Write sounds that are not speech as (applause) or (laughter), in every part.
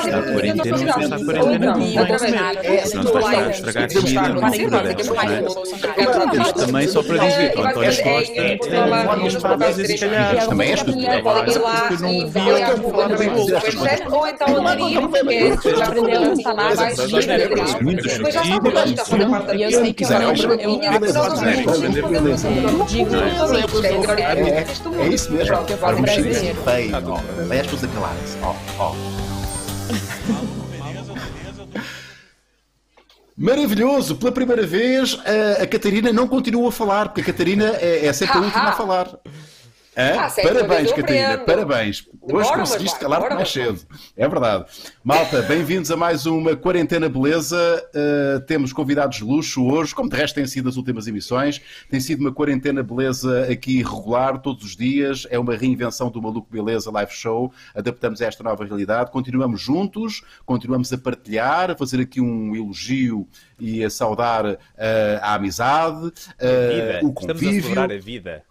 está a quarentena, não está a quarentena não vai comer. Não está a estragar comida, não Isto também só para dizer que o António Costa e se calhar também és tu não como falar bem Ou então a Maria, porque já aprendeu a falar mais Muitos subsídios e eu sei que eu É isso mesmo. Vamos ser feio. Vai as pessoas a calarem-se. Ó, ó. Maravilhoso! Pela primeira vez a, a Catarina não continua a falar, porque a Catarina é, é sempre a última a (laughs) falar. Hã? Ah, parabéns, Catarina, parabéns. Hoje Bora, conseguiste calar-te mais cedo. É verdade. Malta, bem-vindos a mais uma Quarentena Beleza. Uh, temos convidados de luxo hoje, como de resto têm sido as últimas emissões. Tem sido uma Quarentena Beleza aqui regular, todos os dias. É uma reinvenção do Maluco Beleza Live Show. Adaptamos a esta nova realidade. Continuamos juntos, continuamos a partilhar, a fazer aqui um elogio e a saudar uh, a amizade, uh, Vida. o Estamos a convívio. celebrar a vida.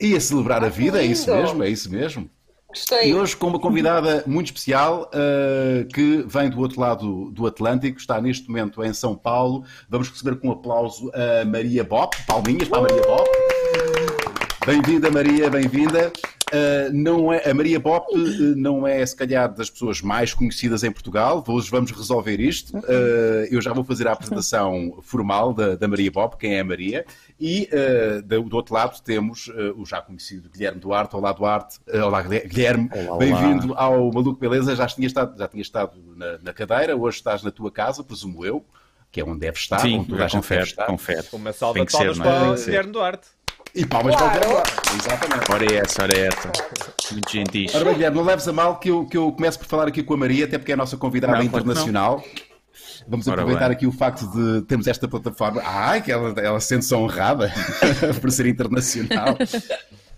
E a celebrar a vida, é isso mesmo, é isso mesmo. Gostei. E hoje com uma convidada muito especial uh, que vem do outro lado do Atlântico, está neste momento em São Paulo. Vamos receber com um aplauso a Maria Bop. Palminhas para a Maria Bop. Bem-vinda, Maria, bem-vinda. Uh, não é, a Maria Bop uh, não é, se calhar, das pessoas mais conhecidas em Portugal. Hoje vamos resolver isto. Uh, eu já vou fazer a apresentação formal da, da Maria Bop, quem é a Maria. E uh, do, do outro lado temos uh, o já conhecido Guilherme Duarte. Olá, Duarte. Uh, olá, Guilherme. Bem-vindo ao Maluco Beleza. Já tinha estado, já tinha estado na, na cadeira, hoje estás na tua casa, presumo eu, que é onde deve estar. Sim, onde toda a gente deve confere, estar. confere. Uma salva de palmas é? Para o. Guilherme Duarte. E palmas Claro. para o Guilherme. Exatamente. Ora é essa, ora é essa. Muito gentis. Ora bem, Guilherme, não leves a mal que eu, que eu começo por falar aqui com a Maria, até porque é a nossa convidada Não, internacional. Vamos Ora aproveitar bem. aqui o facto de termos esta plataforma. Ai, que ela, ela sente-se honrada (laughs) por ser internacional.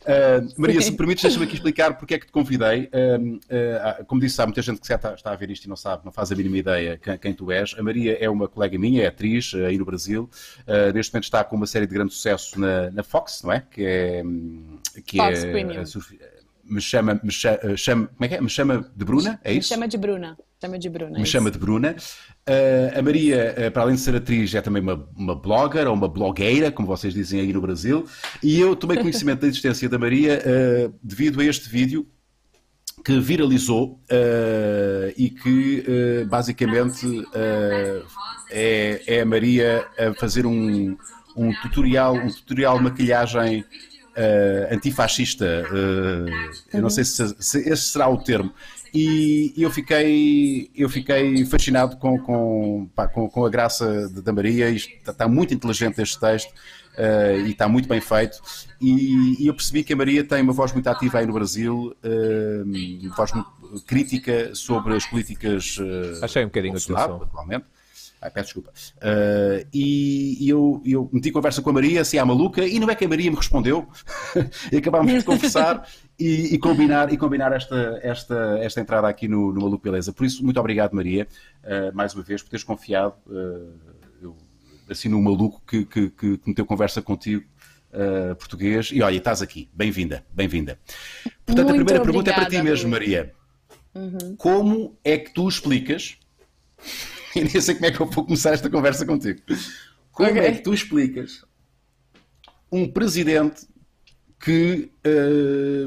Uh, Maria, se me permites, deixa-me aqui explicar porque é que te convidei. Um, uh, como disse, há muita gente que está, está a ver isto e não sabe, não faz a mínima ideia quem, quem tu és. A Maria é uma colega minha, é atriz uh, aí no Brasil. Uh, neste momento está com uma série de grande sucesso na, na Fox, não é? Que é. hum, Que Fox é Premium. me chama, me chama, chama, como é que é? Me chama de Bruna, é Me isso? chama de Bruna. Chama de Bruna. é me isso. chama de Bruna. Uh, a Maria, uh, para além de ser atriz, é também uma, uma blogger ou uma blogueira, como vocês dizem aí no Brasil. E eu tomei conhecimento da existência da Maria uh, devido a este vídeo que viralizou e que basicamente uh, é, é a Maria a fazer um, um tutorial, um tutorial de maquilhagem antifascista. eu não sei se, se esse será o termo. E eu fiquei, eu fiquei fascinado com, com, pá, com, com a graça de- da Maria. Está, está muito inteligente este texto uh, e está muito bem feito. E, e eu percebi que a Maria tem uma voz muito ativa aí no Brasil, uh, uma voz muito crítica sobre as políticas uh, Achei um bocadinho som. atualmente. Ai, peço desculpa. Uh, e e eu, eu meti conversa com a Maria, se é a maluca, e não é que a Maria me respondeu. (laughs) e acabámos de conversar (laughs) e, e combinar, e combinar esta, esta, esta entrada aqui no, no Maluco Beleza. Por isso, muito obrigado, Maria, uh, mais uma vez, por teres confiado. Uh, eu assino um maluco que, que, que, que meteu conversa contigo. português, e olha, estás aqui, bem-vinda, bem-vinda. Portanto, a Muito primeira pergunta é para ti obrigada, mesmo, Bruno. Maria. Como é que tu explicas (laughs) e nem sei como é que eu vou começar esta conversa contigo. Como Ok. é que tu explicas um presidente que,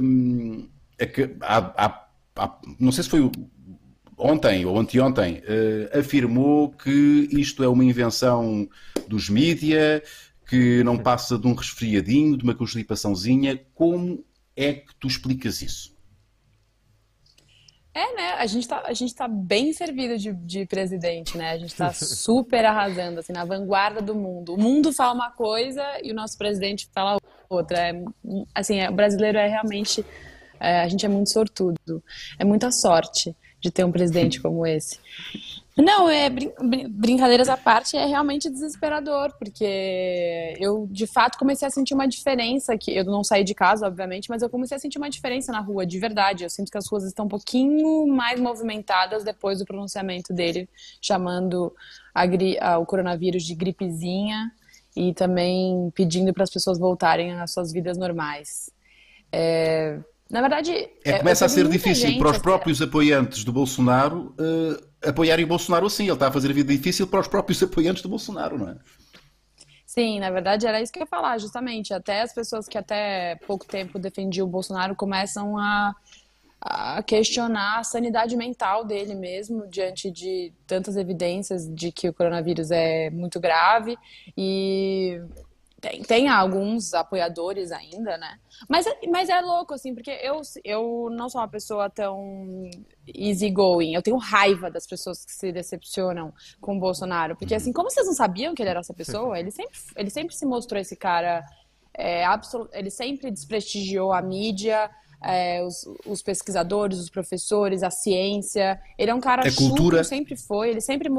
hum, é que há- há- há- não sei se foi ontem ou anteontem, eh, afirmou que isto é uma invenção dos mídia, que não passa de um resfriadinho, de uma constipaçãozinha. Como é que tu explicas isso? É, né? A gente tá, a gente tá bem servido de, de presidente, né? A gente tá (laughs) super arrasando, assim, na vanguarda do mundo. O mundo fala uma coisa e o nosso presidente fala outra. É, assim, é, o brasileiro é realmente. é, a gente é muito sortudo. É muita sorte de ter um presidente (laughs) como esse. Não, é brin- brin- brincadeiras à parte, é realmente desesperador, porque eu de fato comecei a sentir uma diferença que eu não saí de casa, obviamente, mas eu comecei a sentir uma diferença na rua, de verdade. Eu sinto que as ruas estão um pouquinho mais movimentadas depois do pronunciamento dele, chamando a a- o coronavírus de gripezinha e também pedindo para as pessoas voltarem às suas vidas normais. É, Na verdade. É, começa a ser difícil para os próprios apoiantes do Bolsonaro uh, apoiarem o Bolsonaro assim. Ele está a fazer a vida difícil para os próprios (laughs) apoiantes do Bolsonaro, não é? Sim, na verdade era isso que eu ia falar, justamente. Até as pessoas que até pouco tempo defendiam o Bolsonaro começam a, a questionar a sanidade mental dele mesmo, diante de tantas evidências de que o coronavírus é muito grave. E tem, tem alguns apoiadores ainda, né? Mas, é, mas é louco, assim, porque eu, eu não sou uma pessoa tão easygoing. Eu tenho raiva das pessoas que se decepcionam com o Bolsonaro. Porque, assim, como vocês não sabiam que ele era essa pessoa, ele sempre, ele sempre se mostrou esse cara. É, absolut... Ele sempre desprestigiou a mídia, é, os, os, pesquisadores, os professores, a ciência. Ele é um cara é cultura. sempre foi. Ele sempre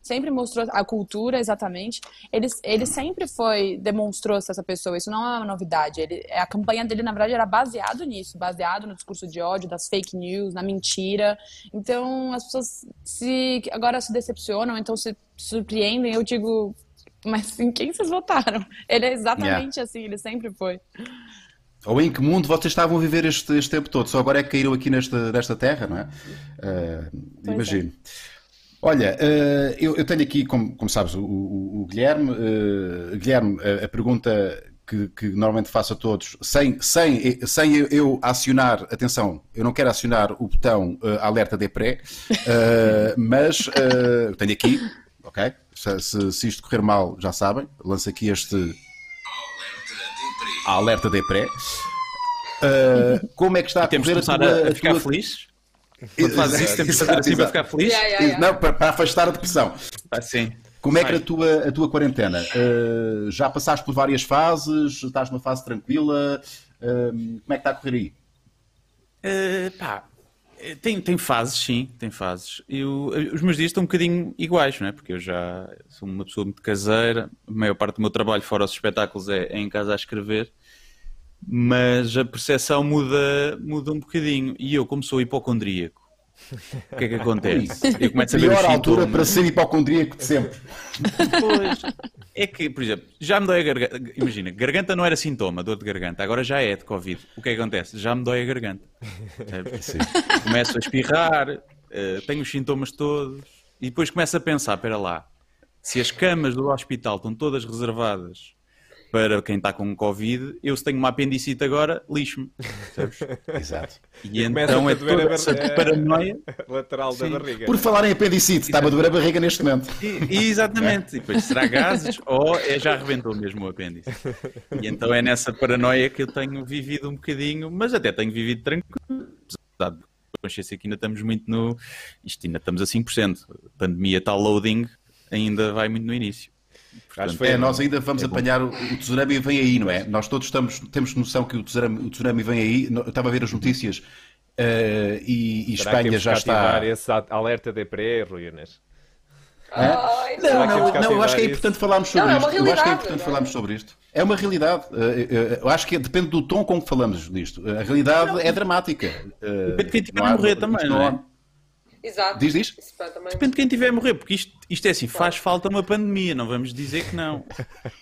sempre mostrou a cultura exatamente. Ele, ele sempre foi demonstrou -se essa pessoa. Isso não é uma novidade. Ele, a campanha dele na verdade era baseado nisso, baseado no discurso de ódio, das fake news, na mentira. Então as pessoas se agora se decepcionam, então se surpreendem. Eu digo, mas em quem vocês votaram? Ele é exatamente yeah. assim. Ele sempre foi. Ou em que mundo vocês estavam a viver este, este tempo todo? Só agora é que caíram aqui nesta, nesta terra, não é? Uh, imagino. É. Olha, uh, eu, tenho aqui, como, como sabes, o, o, o Guilherme. Uh, Guilherme, a, a pergunta que, que, normalmente faço a todos, sem, sem, sem eu acionar, atenção, eu não quero acionar o botão uh, alerta de pré, (laughs) mas tenho aqui, ok? Se, se, se, isto correr mal, já sabem, lanço aqui este alerta de pré. como é que está a correr a tua, a, ficar tua... feliz? Quando fazes isso, temos que fazer assim para ficar feliz? Yeah, yeah, yeah. Não, para, para, afastar a depressão. Ah, sim. Como é que é a tua, a tua quarentena? Uh, já passaste por várias fases? Estás numa fase tranquila? Uh, como é que está a correr aí? Uh, pá, tem, tem fases, sim, tem fases. Eu, os meus dias estão um bocadinho iguais, não é? Porque eu já sou uma pessoa muito caseira, a maior parte do meu trabalho fora os espetáculos é, é em casa a escrever mas a percepção muda, muda um bocadinho. E eu, como sou hipocondríaco, o que é que acontece? Eu começo a ver Pior altura para ser hipocondríaco de sempre. Pois, é que, por exemplo, já me dói a garganta. Imagina, garganta não era sintoma, dor de garganta, agora já é de Covid. O que é que acontece? Já me dói a garganta. Começo a espirrar, uh, tenho os sintomas todos, e depois começo a pensar: espera lá, se as camas do hospital estão todas reservadas para quem está com Covid, eu se tenho uma apendicite agora, lixo-me. (laughs) Exato. E, e então é toda essa paranoia. (laughs) Lateral da barriga. Por falar em apendicite, está-me a doer a barriga neste momento. E, e exatamente. E depois será gases (laughs) ou é, já arrebentou mesmo o apêndice. E então é nessa paranoia que eu tenho vivido um bocadinho, mas até tenho vivido tranquilo. Apesar de consciência que ainda estamos muito no. Isto ainda estamos a 5%. A pandemia está loading, ainda vai muito no início. Portanto, é, nós ainda vamos é apanhar o, o tsunami vem aí, não é? Nós todos estamos, temos noção que o tsunami, o tsunami vem aí. Eu estava a ver as notícias uh, e, e Espanha já está. esse alerta de pré, Rui Inês? Ai, não, não, não, eu acho que é importante falarmos sobre não, é isto. eu acho que é importante falarmos sobre isto. É uma realidade. Eh, eh, eu acho que depende do tom com que falamos disto. A realidade é dramática. Depende de quem estiver a morrer também, não é? Exato. Diz, diz? Depende de quem tiver a morrer, porque isto, isto é assim, faz falta uma pandemia, não vamos dizer que não.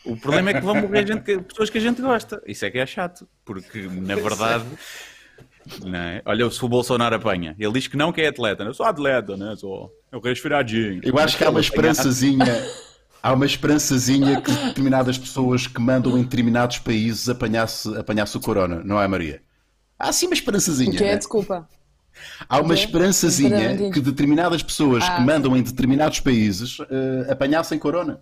O problema é que vão morrer gente, pessoas que a gente gosta. Isso é que é chato, porque na verdade. Não é? Olha, se o Bolsonaro apanha, ele diz que não, que é atleta. Eu sou atleta, né? Sou eu resfriadinho. Eu acho que há uma esperançazinha. Há uma esperançazinha que determinadas pessoas que mandam em determinados países apanhasse, apanhasse o corona, não é, Maria? Há sim uma esperançazinha. Que é, né? desculpa. Há uma esperançazinha que determinadas pessoas ah, que mandam em determinados países uh, apanhassem corona.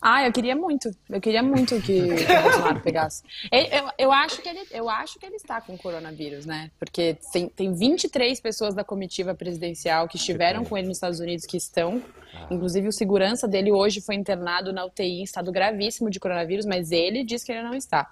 Ah, eu queria muito. Eu queria muito que, o Bolsonaro pegasse. Eu, eu, acho que ele, eu acho que ele está com coronavírus, né? Porque tem, tem 23 pessoas da comitiva presidencial que estiveram com ele nos Estados Unidos que estão. Ah. Inclusive, o segurança dele hoje foi internado na UTI em estado gravíssimo de coronavírus, mas ele diz que ele não está.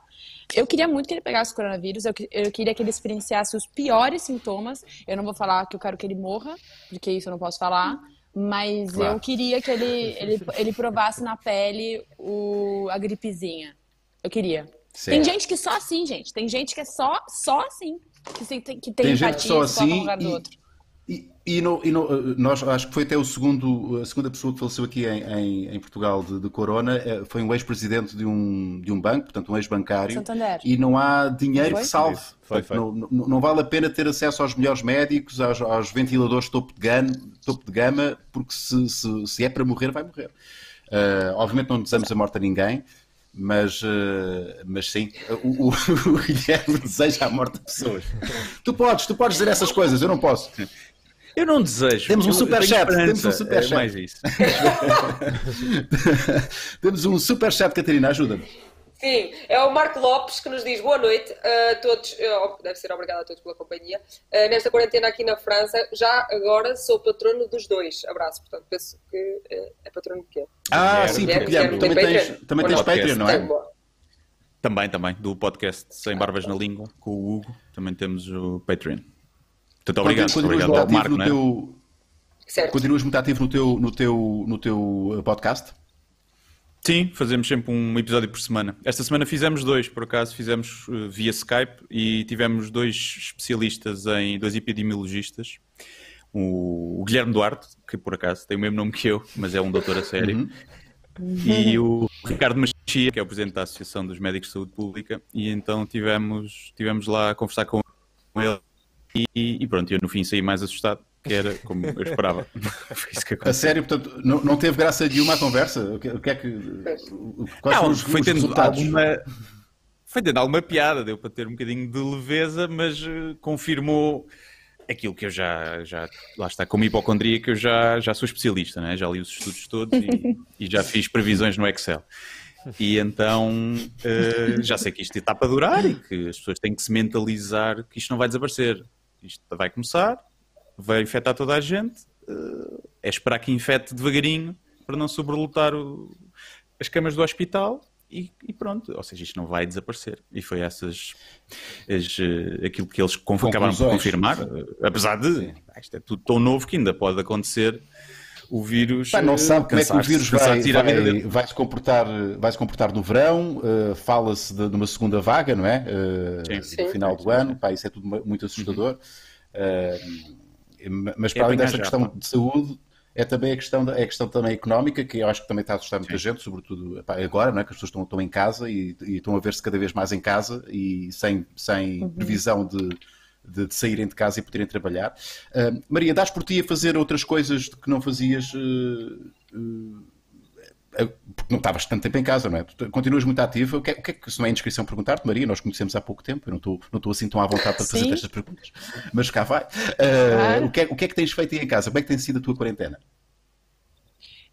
Eu queria muito que ele pegasse o coronavírus, eu, eu queria que ele experienciasse os piores sintomas. Eu não vou falar que eu quero que ele morra, porque isso eu não posso falar. Mas claro. eu queria que ele, (laughs) ele, ele provasse na pele o, a gripezinha. Eu queria. Certo. Tem gente que só assim, gente. Tem gente que é só, só assim. Que tem, que tem, tem gente só assim. E, E, e, no, e no, nós acho que foi até o segundo, a segunda pessoa que faleceu aqui em, em, em Portugal de, de, corona, eh, foi um ex-presidente de um, de um banco, portanto um ex-bancário, Santander. e não há dinheiro Foi? que salve. Foi, Portanto, foi. Não, não, não vale a pena ter acesso aos melhores médicos, aos, aos ventiladores topo de, gama, topo de gama, porque se, se, se é para morrer, vai morrer. Uh, obviamente não desejamos a morte a ninguém, mas, uh, mas sim, o, o, (laughs) o Guilherme deseja a morte de pessoas. (laughs) Tu podes, tu podes dizer essas coisas, eu não posso. Eu não desejo. Temos um superchat, temos um esperança, superchat. É mais isso. (laughs) Temos um super chat, Catarina, ajuda-me. Sim, é o Marco Lopes que nos diz boa noite a todos, eh, deve ser obrigado a todos pela companhia. Eh, Nesta quarentena aqui na França, já agora sou patrono dos dois. Abraço, portanto, penso que eh, é patrono de quê? Ah, Guilherme. sim, porque Guilherme Guilherme, tem também tens, Patreon? também tens não? Patreon, não é? Tem, boa. Também, também, do podcast Sem Barbas na Língua, com o Hugo, também temos o Patreon. Portanto, obrigado, ativo Marco, no é? teu, Certo. continuas muito ativo no teu, no teu, no teu uh, podcast? Sim, fazemos sempre um episódio por semana. Esta semana fizemos dois, por acaso, fizemos uh, via Skype e tivemos dois especialistas em, dois epidemiologistas. O, o Guilherme Duarte, que por acaso tem o mesmo nome que eu, mas é um doutor a sério. E o Ricardo Machia, que é o presidente da Associação dos Médicos de Saúde Pública. E então tivemos, tivemos lá a conversar com ele. E, e pronto, eu no fim saí mais assustado, que era como eu esperava. (laughs) Foi isso que A sério, portanto, não, não teve graça nenhuma a conversa? O que, o que é que. Quais Não, foram os, foi os tendo resultados? alguma. Foi tendo alguma piada, deu para ter um bocadinho de leveza, mas eh, confirmou aquilo que eu já, já. Lá está, como hipocondríaco, eu já, já sou especialista, né? já li os estudos todos e, (laughs) e já fiz previsões no Excel. E então eh, já sei que isto está para durar e que as pessoas têm que se mentalizar que isto não vai desaparecer. Isto vai começar, vai infectar toda a gente, eh, é esperar que infecte devagarinho para não sobrelotar o- as camas do hospital e, e pronto. Ou seja, isto não vai desaparecer. E foi essas as, eh, aquilo que eles acabaram por confirmar, eh, apesar de isto é tudo tão novo que ainda pode acontecer o vírus. Pá, não eh, sabe como é que o vírus vai, vai, vai se comportar, vai se comportar no verão, eh, fala-se de, de uma segunda vaga, não é? Eh, Sim. no Sim. final do ano, pá, isso é tudo mu- muito assustador. Eh, mas para É além já, questão de saúde, é também a questão, da, é a questão também económica, que eu acho que também está a assustar muita gente, sobretudo pá, agora, não é? que as pessoas estão, estão em casa e, e estão a ver-se cada vez mais em casa e sem, sem previsão de, de, de saírem de casa e poderem trabalhar. Ah, Maria, dás por ti a fazer outras coisas que não fazias eh, eh, porque não estavas tanto tempo em casa, não é? Tu continuas muito ativa. O que é, o que, é que se não é indiscrição perguntar-te, Maria? Nós conhecemos há pouco tempo, eu não estou, não estou assim tão à vontade para fazer estas perguntas, mas cá vai. Ah, Claro. o, que é, o que é que tens feito aí em casa? Como é que tem sido a tua quarentena?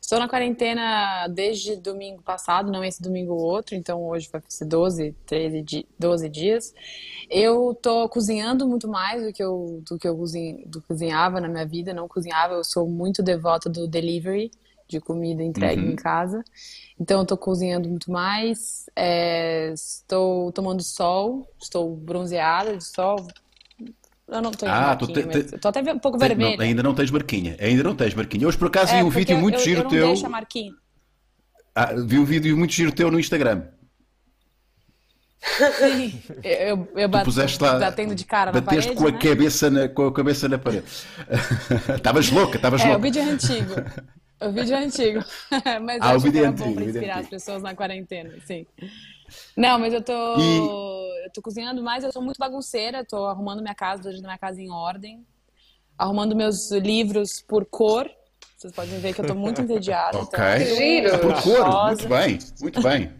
Estou na quarentena desde domingo passado, não esse domingo outro, então hoje vai ser 12, 13, di- 12 dias. Eu tô cozinhando muito mais do que eu, do que eu cozinha- do cozinhava na minha vida, não cozinhava, eu sou muito devota do delivery, de comida entregue em casa. Então eu tô cozinhando muito mais, é, estou tomando sol, estou bronzeada de sol. Eu não de Ah, marquinha, te- mas te- até um pouco vermelha. não, ainda não tens marquinha, ainda não tens marquinha. Hoje por acaso É, vi um vídeo eu- muito eu, giro eu não teu. deixo a marquinha. Ah, vi um vídeo muito giro teu no Instagram. Sim, eu, eu bato, puseste lá- batendo de cara na Bateste parede, com a né? cabeça na, com a cabeça na parede. (laughs) Estavas louca, estavas É, o louca. vídeo é antigo. O vídeo é antigo. (laughs) (laughs) Mas Ah, o acho que é era antigo, bom o vídeo é inspirar as pessoas na quarentena, sim. Não, mas eu tô, eu tô cozinhando mais, eu sou muito bagunceira, tô arrumando minha casa, deixando minha casa em ordem, arrumando meus livros por cor. Vocês podem ver que eu tô muito (laughs) entediada. Ok. Então, Que giro. Por cor, muito bem, muito bem.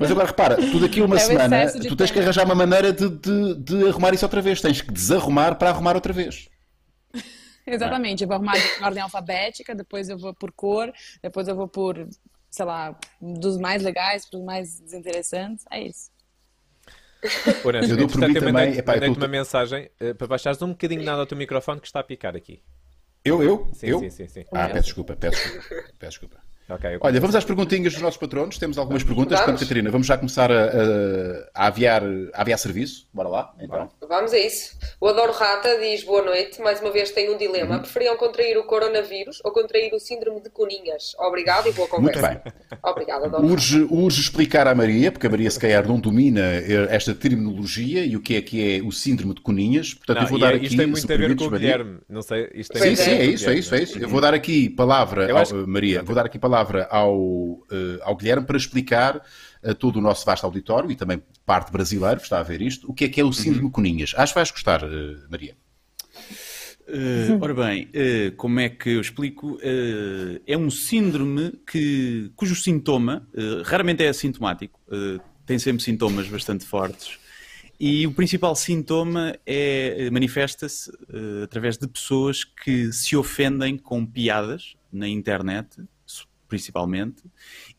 Mas agora repara, tu daqui a uma É o semana, excesso de tu tens que tempo. arranjar uma maneira de, de, de arrumar isso outra vez. Tens que desarrumar para arrumar outra vez. (laughs) Exatamente, eu vou arrumar em ordem alfabética, depois eu vou por cor, depois eu vou por, sei lá, dos mais legais para os mais desinteressantes. É isso. Lourenço, Eu dou por entretanto, mim eu também, mandei-te epá, eu mandei-te tô- uma mensagem eh, para baixares um bocadinho nada ao teu microfone que está a picar aqui. Eu, eu, Sim, eu. sim, sim, sim. Ah, peço desculpa, peço desculpa, peço desculpa. Ok, eu Olha, vamos às perguntinhas dos nossos patronos. Temos algumas perguntas. Vamos. Portanto, Catarina, vamos já começar a, a- a aviar, a aviar serviço. Bora lá, então. Vamos a isso. O Adoro Rata diz boa noite. Mais uma vez tem um Uhum. dilema. Preferiam contrair o coronavírus ou contrair o síndrome de Coninhas? Obrigado e boa Muito conversa. bem. Obrigada, Adoro Urge, urge explicar à Maria, porque a Maria se calhar não domina eh, esta terminologia e o que é que é o síndrome de Coninhas. Portanto, Não, eu vou dar é- aqui, isto tem se muito a ver com o Maria. Guilherme. Não sei, isto tem Sim, muito sim, é o isso, é isso, é isso. Eu vou dar aqui palavra, Eu ao, acho- Maria, vou dar aqui palavra ao, eh, ao Guilherme para explicar a todo o nosso vasto auditório e também parte brasileiro que está a ver isto, o que é que é o síndrome de Coninhas. Acho que vais gostar, eh, Maria. Eh, ora bem, eh, como é que eu explico? Eh, é um síndrome que, cujo sintoma eh, raramente é assintomático, eh, tem sempre sintomas bastante fortes. E o principal sintoma é, eh, manifesta-se eh, através de pessoas que se ofendem com piadas na internet, principalmente,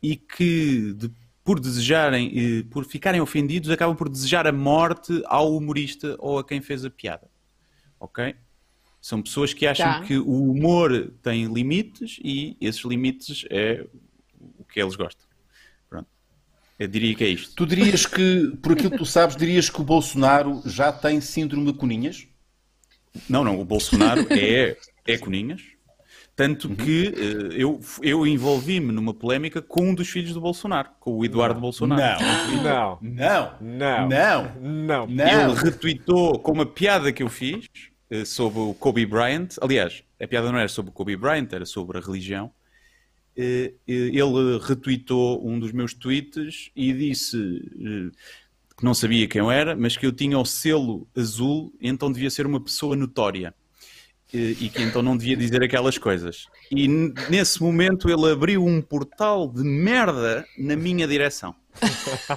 e que de- por desejarem, eh, por ficarem ofendidos, acabam por desejar a morte ao humorista ou a quem fez a piada. Ok? São pessoas que acham Tá. que o humor tem limites e esses limites é o que eles gostam. Pronto. Eu diria que é isto. Tu dirias que, por aquilo que tu sabes, dirias que o Bolsonaro já tem síndrome de Coninhas? Não, não, o Bolsonaro (laughs) é, é Coninhas. Tanto que eh, eu, eu envolvi-me numa polémica com um dos filhos do Bolsonaro, com o Eduardo Bolsonaro. Não, Não. não, Não. não. Não. Ele retweetou com uma piada que eu fiz eh, sobre o Kobe Bryant. Aliás, a piada não era sobre o Kobe Bryant, era sobre a religião. Eh, Ele retweetou um dos meus tweets e disse que não sabia quem eu era, mas que eu tinha o selo azul, então devia ser uma pessoa notória. E que então não devia dizer aquelas coisas. E nesse momento ele abriu um portal de merda na minha direção.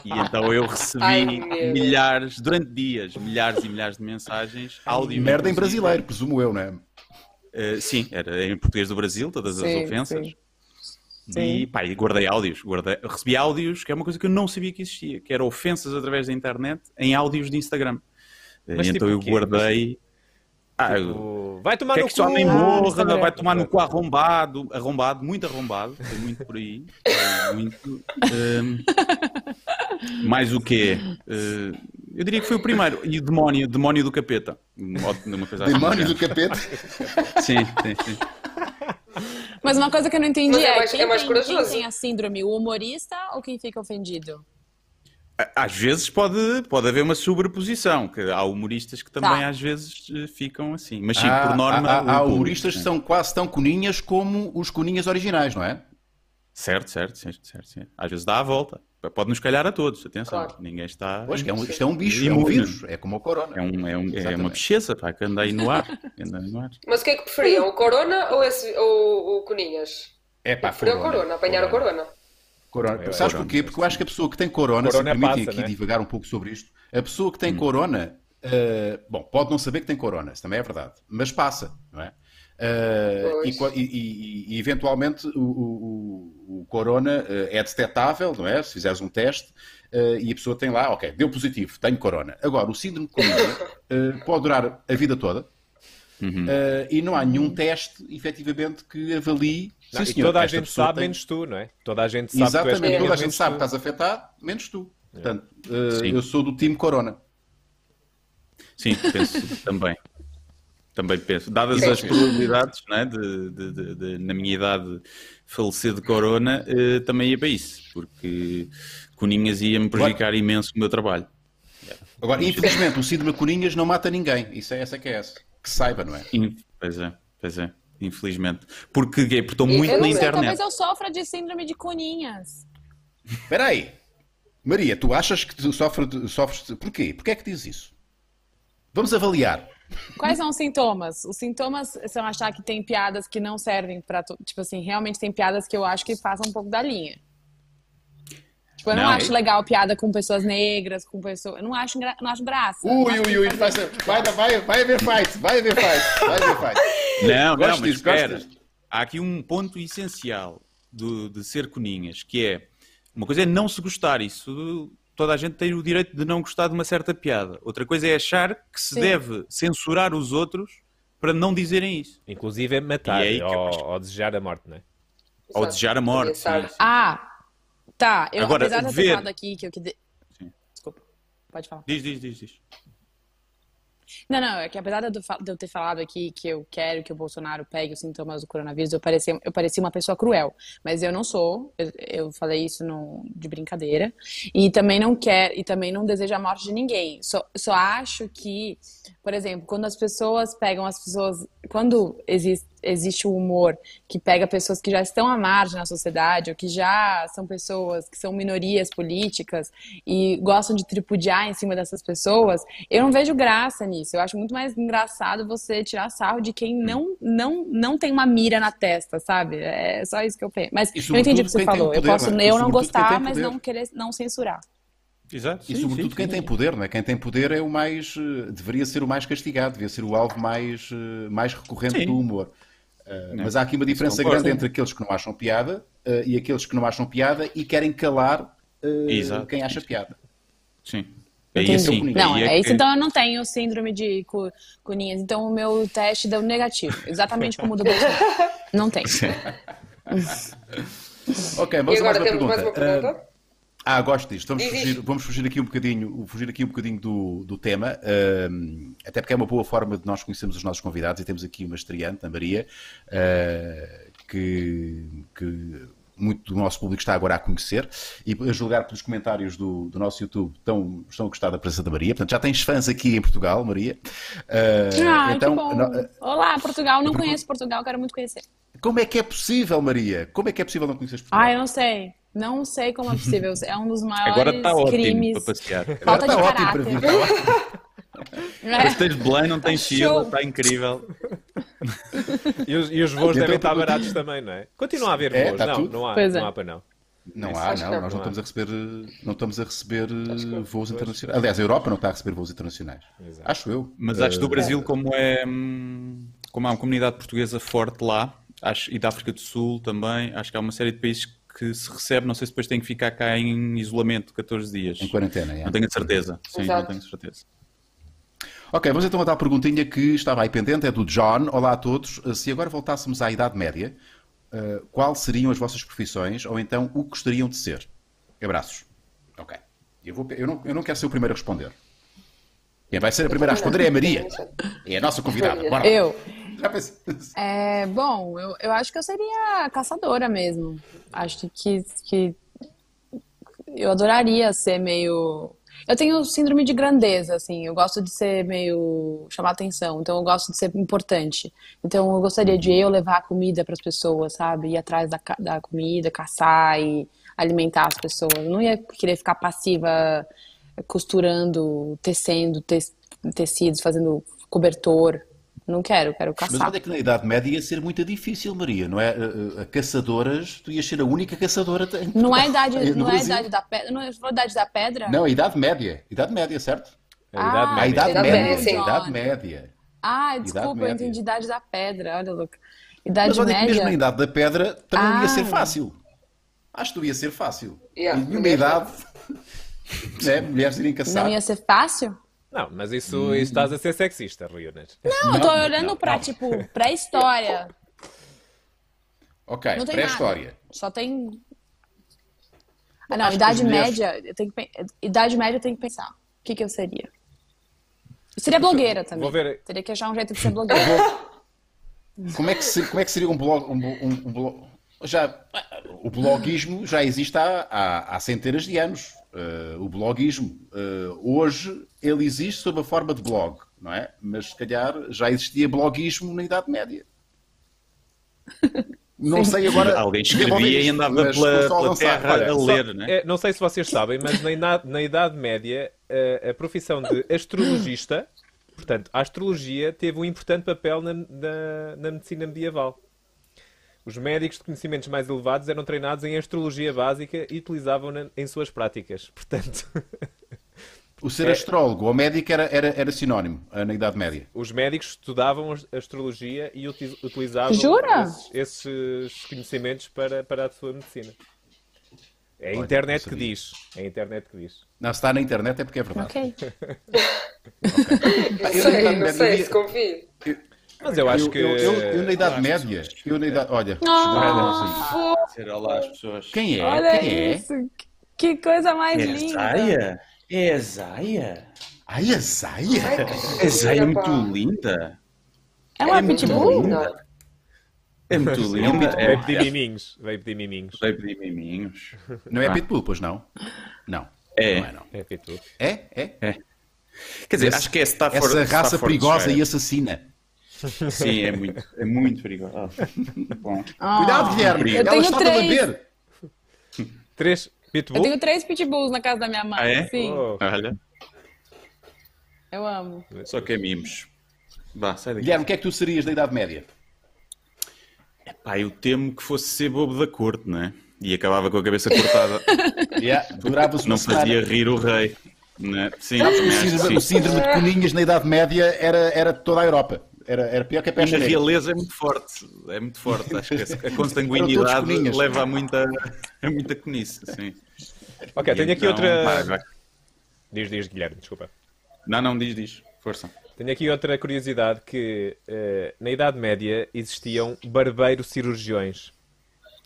E então eu recebi Ai, milhares, durante dias, milhares e milhares de mensagens, áudio. Merda em brasileiro, presumo eu, não é? Uh, sim, era em português do Brasil, todas as Sim, ofensas. sim. E Sim. pá, e guardei áudios, guardei, recebi áudios, que é uma coisa que eu não sabia que existia, que era ofensas através da internet em áudios de Instagram. Mas então tipo eu o quê? Ah, Tipo, Vai tomar no que este homem cu! Ah, morra, Instagram. vai tomar no cu arrombado, arrombado, muito arrombado, tem muito por aí. é muito, hum, mais o quê? Uh, eu diria que foi o primeiro. E o demónio, demónio do capeta. Uma coisa assim. Demónio do capeta. Sim, sim, sim. Mas uma coisa que eu não entendi Mas é é, mais- quem, é mais quem tem a síndrome, o humorista ou quem fica ofendido? Às vezes pode, pode haver uma sobreposição, que há humoristas que também Tá. às vezes eh, ficam assim. Mas sim, Há, por norma. há- há- há público, humoristas que são quase tão coninhas como os coninhas originais, não é? Certo, certo, certo, certo, certo. Às vezes dá a volta. Pode nos calhar a todos, atenção. Claro. Ninguém está. Pois, que é um, isto é um bicho, é um vírus, é como o corona. É, um, é, um- é uma bicheza, pá, que anda aí no ar. anda aí no ar. Mas o que é que preferiam? O Corona ou, esse, ou o Coninhas? É Eu preferi o Corona, apanhar o Corona. Corona. É, Sabes corona, porquê? Porque eu acho que a pessoa que tem corona, Corona se me permitem passa, aqui né? divagar um pouco sobre isto, a pessoa que Hum. tem corona, eh, bom, pode não saber que tem corona, isso também é verdade, mas passa, não é? Eh, e, e- e- eventualmente o, o- o- corona eh, é detectável, não é? Se fizeres um teste e a pessoa tem lá, ok, deu positivo, tenho corona. Agora, o síndrome de corona (laughs) pode durar a vida toda Uhum. e não há nenhum teste, efetivamente, que avalie. Não, sim, e senhor, toda a gente sabe, tem- menos tu, não é? Toda a gente sabe que tu és Exatamente, coninhas, toda a gente sabe que estás afetado, menos tu. Portanto, eh, Sim. eu sou do time Corona. Sim, penso (laughs) também. Também penso. Dadas as probabilidades né, de, de- de- de, na minha idade, falecer de corona, eh, também ia para isso. Porque Coninhas ia-me prejudicar imenso o meu trabalho. Agora, infelizmente, o síndrome de Coninhas não mata ninguém. Isso é essa que é essa. Que saiba, não é? Pois é, pois é. Infelizmente. Porque, gay, porque estou muito Eu na sei, internet. talvez eu sofra de síndrome de coninhas. Espera aí. Maria, tu achas que tu sofre de- sofres... de- Porquê? Porquê é que dizes isso? Vamos avaliar. Quais são os sintomas? Os sintomas são achar que tem piadas que não servem pra... to- Tipo assim, realmente tem piadas que eu acho que passam um pouco da linha. Tipo, eu não, Não. acho legal piada com pessoas negras, com pessoas... Eu não acho, gra... não acho graça. Ui, acho ui, ui. Vai, vai, vai, vai haver fight. Vai haver fight. Vai haver fight. Não, não, mas disso, espera. Há aqui um ponto essencial do- de ser coninhas, que é uma coisa é não se gostar, isso toda a gente tem o direito de não gostar de uma certa piada. Outra coisa é achar que se Sim. deve censurar os outros para não dizerem isso. Inclusive é matar E é aí que eu ou, acho- ou desejar a morte, não é? Ou desejar a morte. sim. Ah, tá. Eu, Agora, apesar de ver- aqui que eu. Desculpa. Pode falar. Diz, diz, diz, diz. Não, não, é que apesar de eu, ter falado aqui que eu quero que o Bolsonaro pegue os sintomas do coronavírus, eu parecia, eu parecia uma pessoa cruel. Mas eu não sou, eu, eu falei isso no- de brincadeira. E também não quero, e também não desejo a morte de ninguém. Só, só acho que, por exemplo, quando as pessoas pegam as pessoas. Quando existe, existe o humor que pega pessoas que já estão à margem na sociedade, ou que já são pessoas que são minorias políticas e gostam de tripudiar em cima dessas pessoas, eu não vejo graça nisso. Eu acho muito mais engraçado você tirar sarro de quem não, não, não tem uma mira na testa, sabe? É só isso que eu penso. Mas E eu entendi o que você falou. eu poder, posso não é? E eu não gostar, mas não querer não censurar. Exato. E sim, sobretudo sim, quem sim, tem poder, não é? Quem tem poder é o mais. eh, deveria ser o mais castigado, devia ser o alvo mais, eh, mais recorrente Sim. do humor. Eh, Não. mas há aqui uma diferença concordo. grande entre aqueles que não acham piada eh, e aqueles que não acham piada e querem calar Exato. quem acha piada. Sim. Aí Entendi. assim, não, aí é, isso então eu não tenho síndrome de cu- cuninhas. Então o meu teste deu negativo. Exatamente como o do Bolsonaro. (laughs) Não tem. Ok, E vamos a mais agora uma temos mais pergunta. uma pergunta. Ah, gosto disto. Vamos fugir, isto. vamos fugir aqui um bocadinho, fugir aqui um bocadinho do, do tema, ahm, até porque é uma boa forma de nós conhecermos os nossos convidados e temos aqui uma estreante, a Maria, ah, que, que muito do nosso público está agora a conhecer e a julgar pelos comentários do, do nosso YouTube estão, estão a gostar da presença da Maria. Portanto, já tens fãs aqui em Portugal, Maria. Ah, Ai, então, que bom. no- Olá, Portugal. Não conheço Portugal, quero muito conhecer. como é que é possível, Maria? Como é que é possível não conheces Portugal? Ai, eu não sei. Não sei como é possível. É um dos (laughs) maiores Agora está ótimo crimes. para passear. Falta de está ótimo para caráter. vir, está ótimo. É. Esteja de Belém, não Tá fila, show. está incrível. E os, e os voos Então, devem estar pergunta- baratos também, não é? Continua a haver É, voos. tá não, tudo. não há, Pois é. não há para não. Não Isso há, não, nós não estamos a receber, eh, não estamos a receber eh, voos internacionais. Aliás, a Europa não está a receber voos internacionais. Exato. Acho eu. Mas acho que do Eh, Brasil, como é hum, como há uma comunidade portuguesa forte lá, acho, e da África do Sul também, acho que há uma série de países que se recebe, não sei se depois tem que ficar cá em isolamento 14 dias. Em quarentena, é. Não tenho a certeza. Sim, Exato. não tenho certeza. Ok, vamos então a perguntinha que estava aí pendente, é do John. Olá a todos. Eh, Se agora voltássemos à Idade Média, eh, quais seriam as vossas profissões ou então o que gostariam de ser? Abraços. Ok. Eu, vou, eu, não, eu não quero ser o primeiro a responder. Quem vai ser a primeira a responder é a Maria. (laughs) É a nossa convidada. Bora. Eu. Já. É, bom, eu, eu acho que eu seria caçadora mesmo. Acho que, que eu adoraria ser meio. Eu tenho síndrome de grandeza, assim. Eu gosto de ser meio. chamar atenção. Então eu gosto de ser importante. Então eu gostaria de eu levar comida para as pessoas, sabe? Ir atrás da, da comida, caçar e alimentar as pessoas. Eu não ia querer ficar passiva costurando, tecendo te- tecidos, fazendo cobertor. Não quero, quero Mas caçar. olha que na Idade Média ia ser muito difícil, Maria, não é? A, a- a caçadoras, tu ias ser a única caçadora. Não é a (laughs) idade, não é a idade da pedra. Não é a idade da pedra? Não, a Idade Média. Idade Média, certo? A idade Ah, A média. Idade Idade Média. Média, sim. A Idade Média. Ah, desculpa, eu média. entendi idade da pedra. Olha, Luca. Idade Mas olha que média. mesmo na Idade da Pedra também não ia ser Ah. fácil. Acho que não ia ser fácil. Yeah, em nenhuma idade, (laughs) né, mulheres irem caçar. Não ia ser fácil? Não, mas isso, isso estás a ser sexista, Rui Unas. Não, eu tô Não, olhando não, pra, não. tipo, pré-história. Ok, Não tem pré-história. nada. Só tem. Ah, não, Acho que idade as mulheres- média. Eu tenho que... pe- Idade média eu tenho que pensar. O que, que eu seria? Eu seria blogueira também. Vou ver- Teria que achar um jeito de ser blogueira. Como é que, se- como é que seria um blog? Um, um- um blog- já, o bloguismo já existe há, há, há centenas de anos. Eh, o bloguismo, eh, hoje, ele existe sob a forma de blog, não é? Mas se calhar já existia bloguismo na Idade Média. (laughs) Não sei agora. Alguém escrevia e andava mas pela, só terra Olha, a Só- ler, né? é, não sei se vocês sabem, mas na idade, na Idade Média a, a profissão de astrologista, portanto, a astrologia teve um importante papel na, na, na medicina medieval. Os médicos de conhecimentos mais elevados eram treinados em astrologia básica e utilizavam-na em suas práticas. Portanto, O ser astrólogo ou médico era, era, era sinónimo eh, na Idade Média. os médicos estudavam as- astrologia e uti- utilizavam Jura? Esses, esses conhecimentos para, para a sua medicina. É a Olha, internet não que diz. É a internet que diz. Não, se está na internet é porque é verdade. ok. Não Eu na sei, não sei, via- se confio. Mas eu acho eu, que. eu, eu- eu na Idade Média, eu na idade, olha, Ah. Dizer olá às pessoas. Quem é? Olha Quem é? isso! Que coisa mais É a linda! Zaya? É a Zaya? Ai, a Zaya! A Zaya é muito pá. linda. É uma É muito pitbull? linda. É muito um linda. pitbull. É, Veio pedir miminhos. Veio pedir miminhos. Vai pedir miminhos. Não é Ah. Pitbull, pois não? Não. É. Não é, não. É Pitbull. É? É? Quer dizer, Esse- acho que é Stafford. Essa raça Stafford perigosa Shire. e assassina. Sim, é muito, é muito perigosa. Bom. Ah, Cuidado, Guilherme. Eu Ela tenho está a três. Três Eu Pitbull? tenho três pitbulls na casa da minha mãe. Ah, é? Sim, Oh. Olha, eu amo. só que é mimos. Vá, sai daqui. Guilherme, o que é que tu serias da Idade Média? Pá, eu temo que fosse ser bobo da corte, não é? E acabava com a cabeça cortada. (laughs) Yeah, Não fazia rir o rei. Não é? Sim, O também acho que síndrome, o sim. síndrome de Coninhas na Idade Média era, era toda a Europa. Era, era pior que a E peste negra. realeza é muito forte. É muito forte. Acho que a (laughs) consanguinidade leva a muita, a muita conice. Sim. Ok, tenho aqui Então, outra. pá, vai. Diz, diz, Guilherme, desculpa. Não, não, diz, diz. Força. Tenho aqui outra curiosidade que eh, na Idade Média existiam barbeiro-cirurgiões.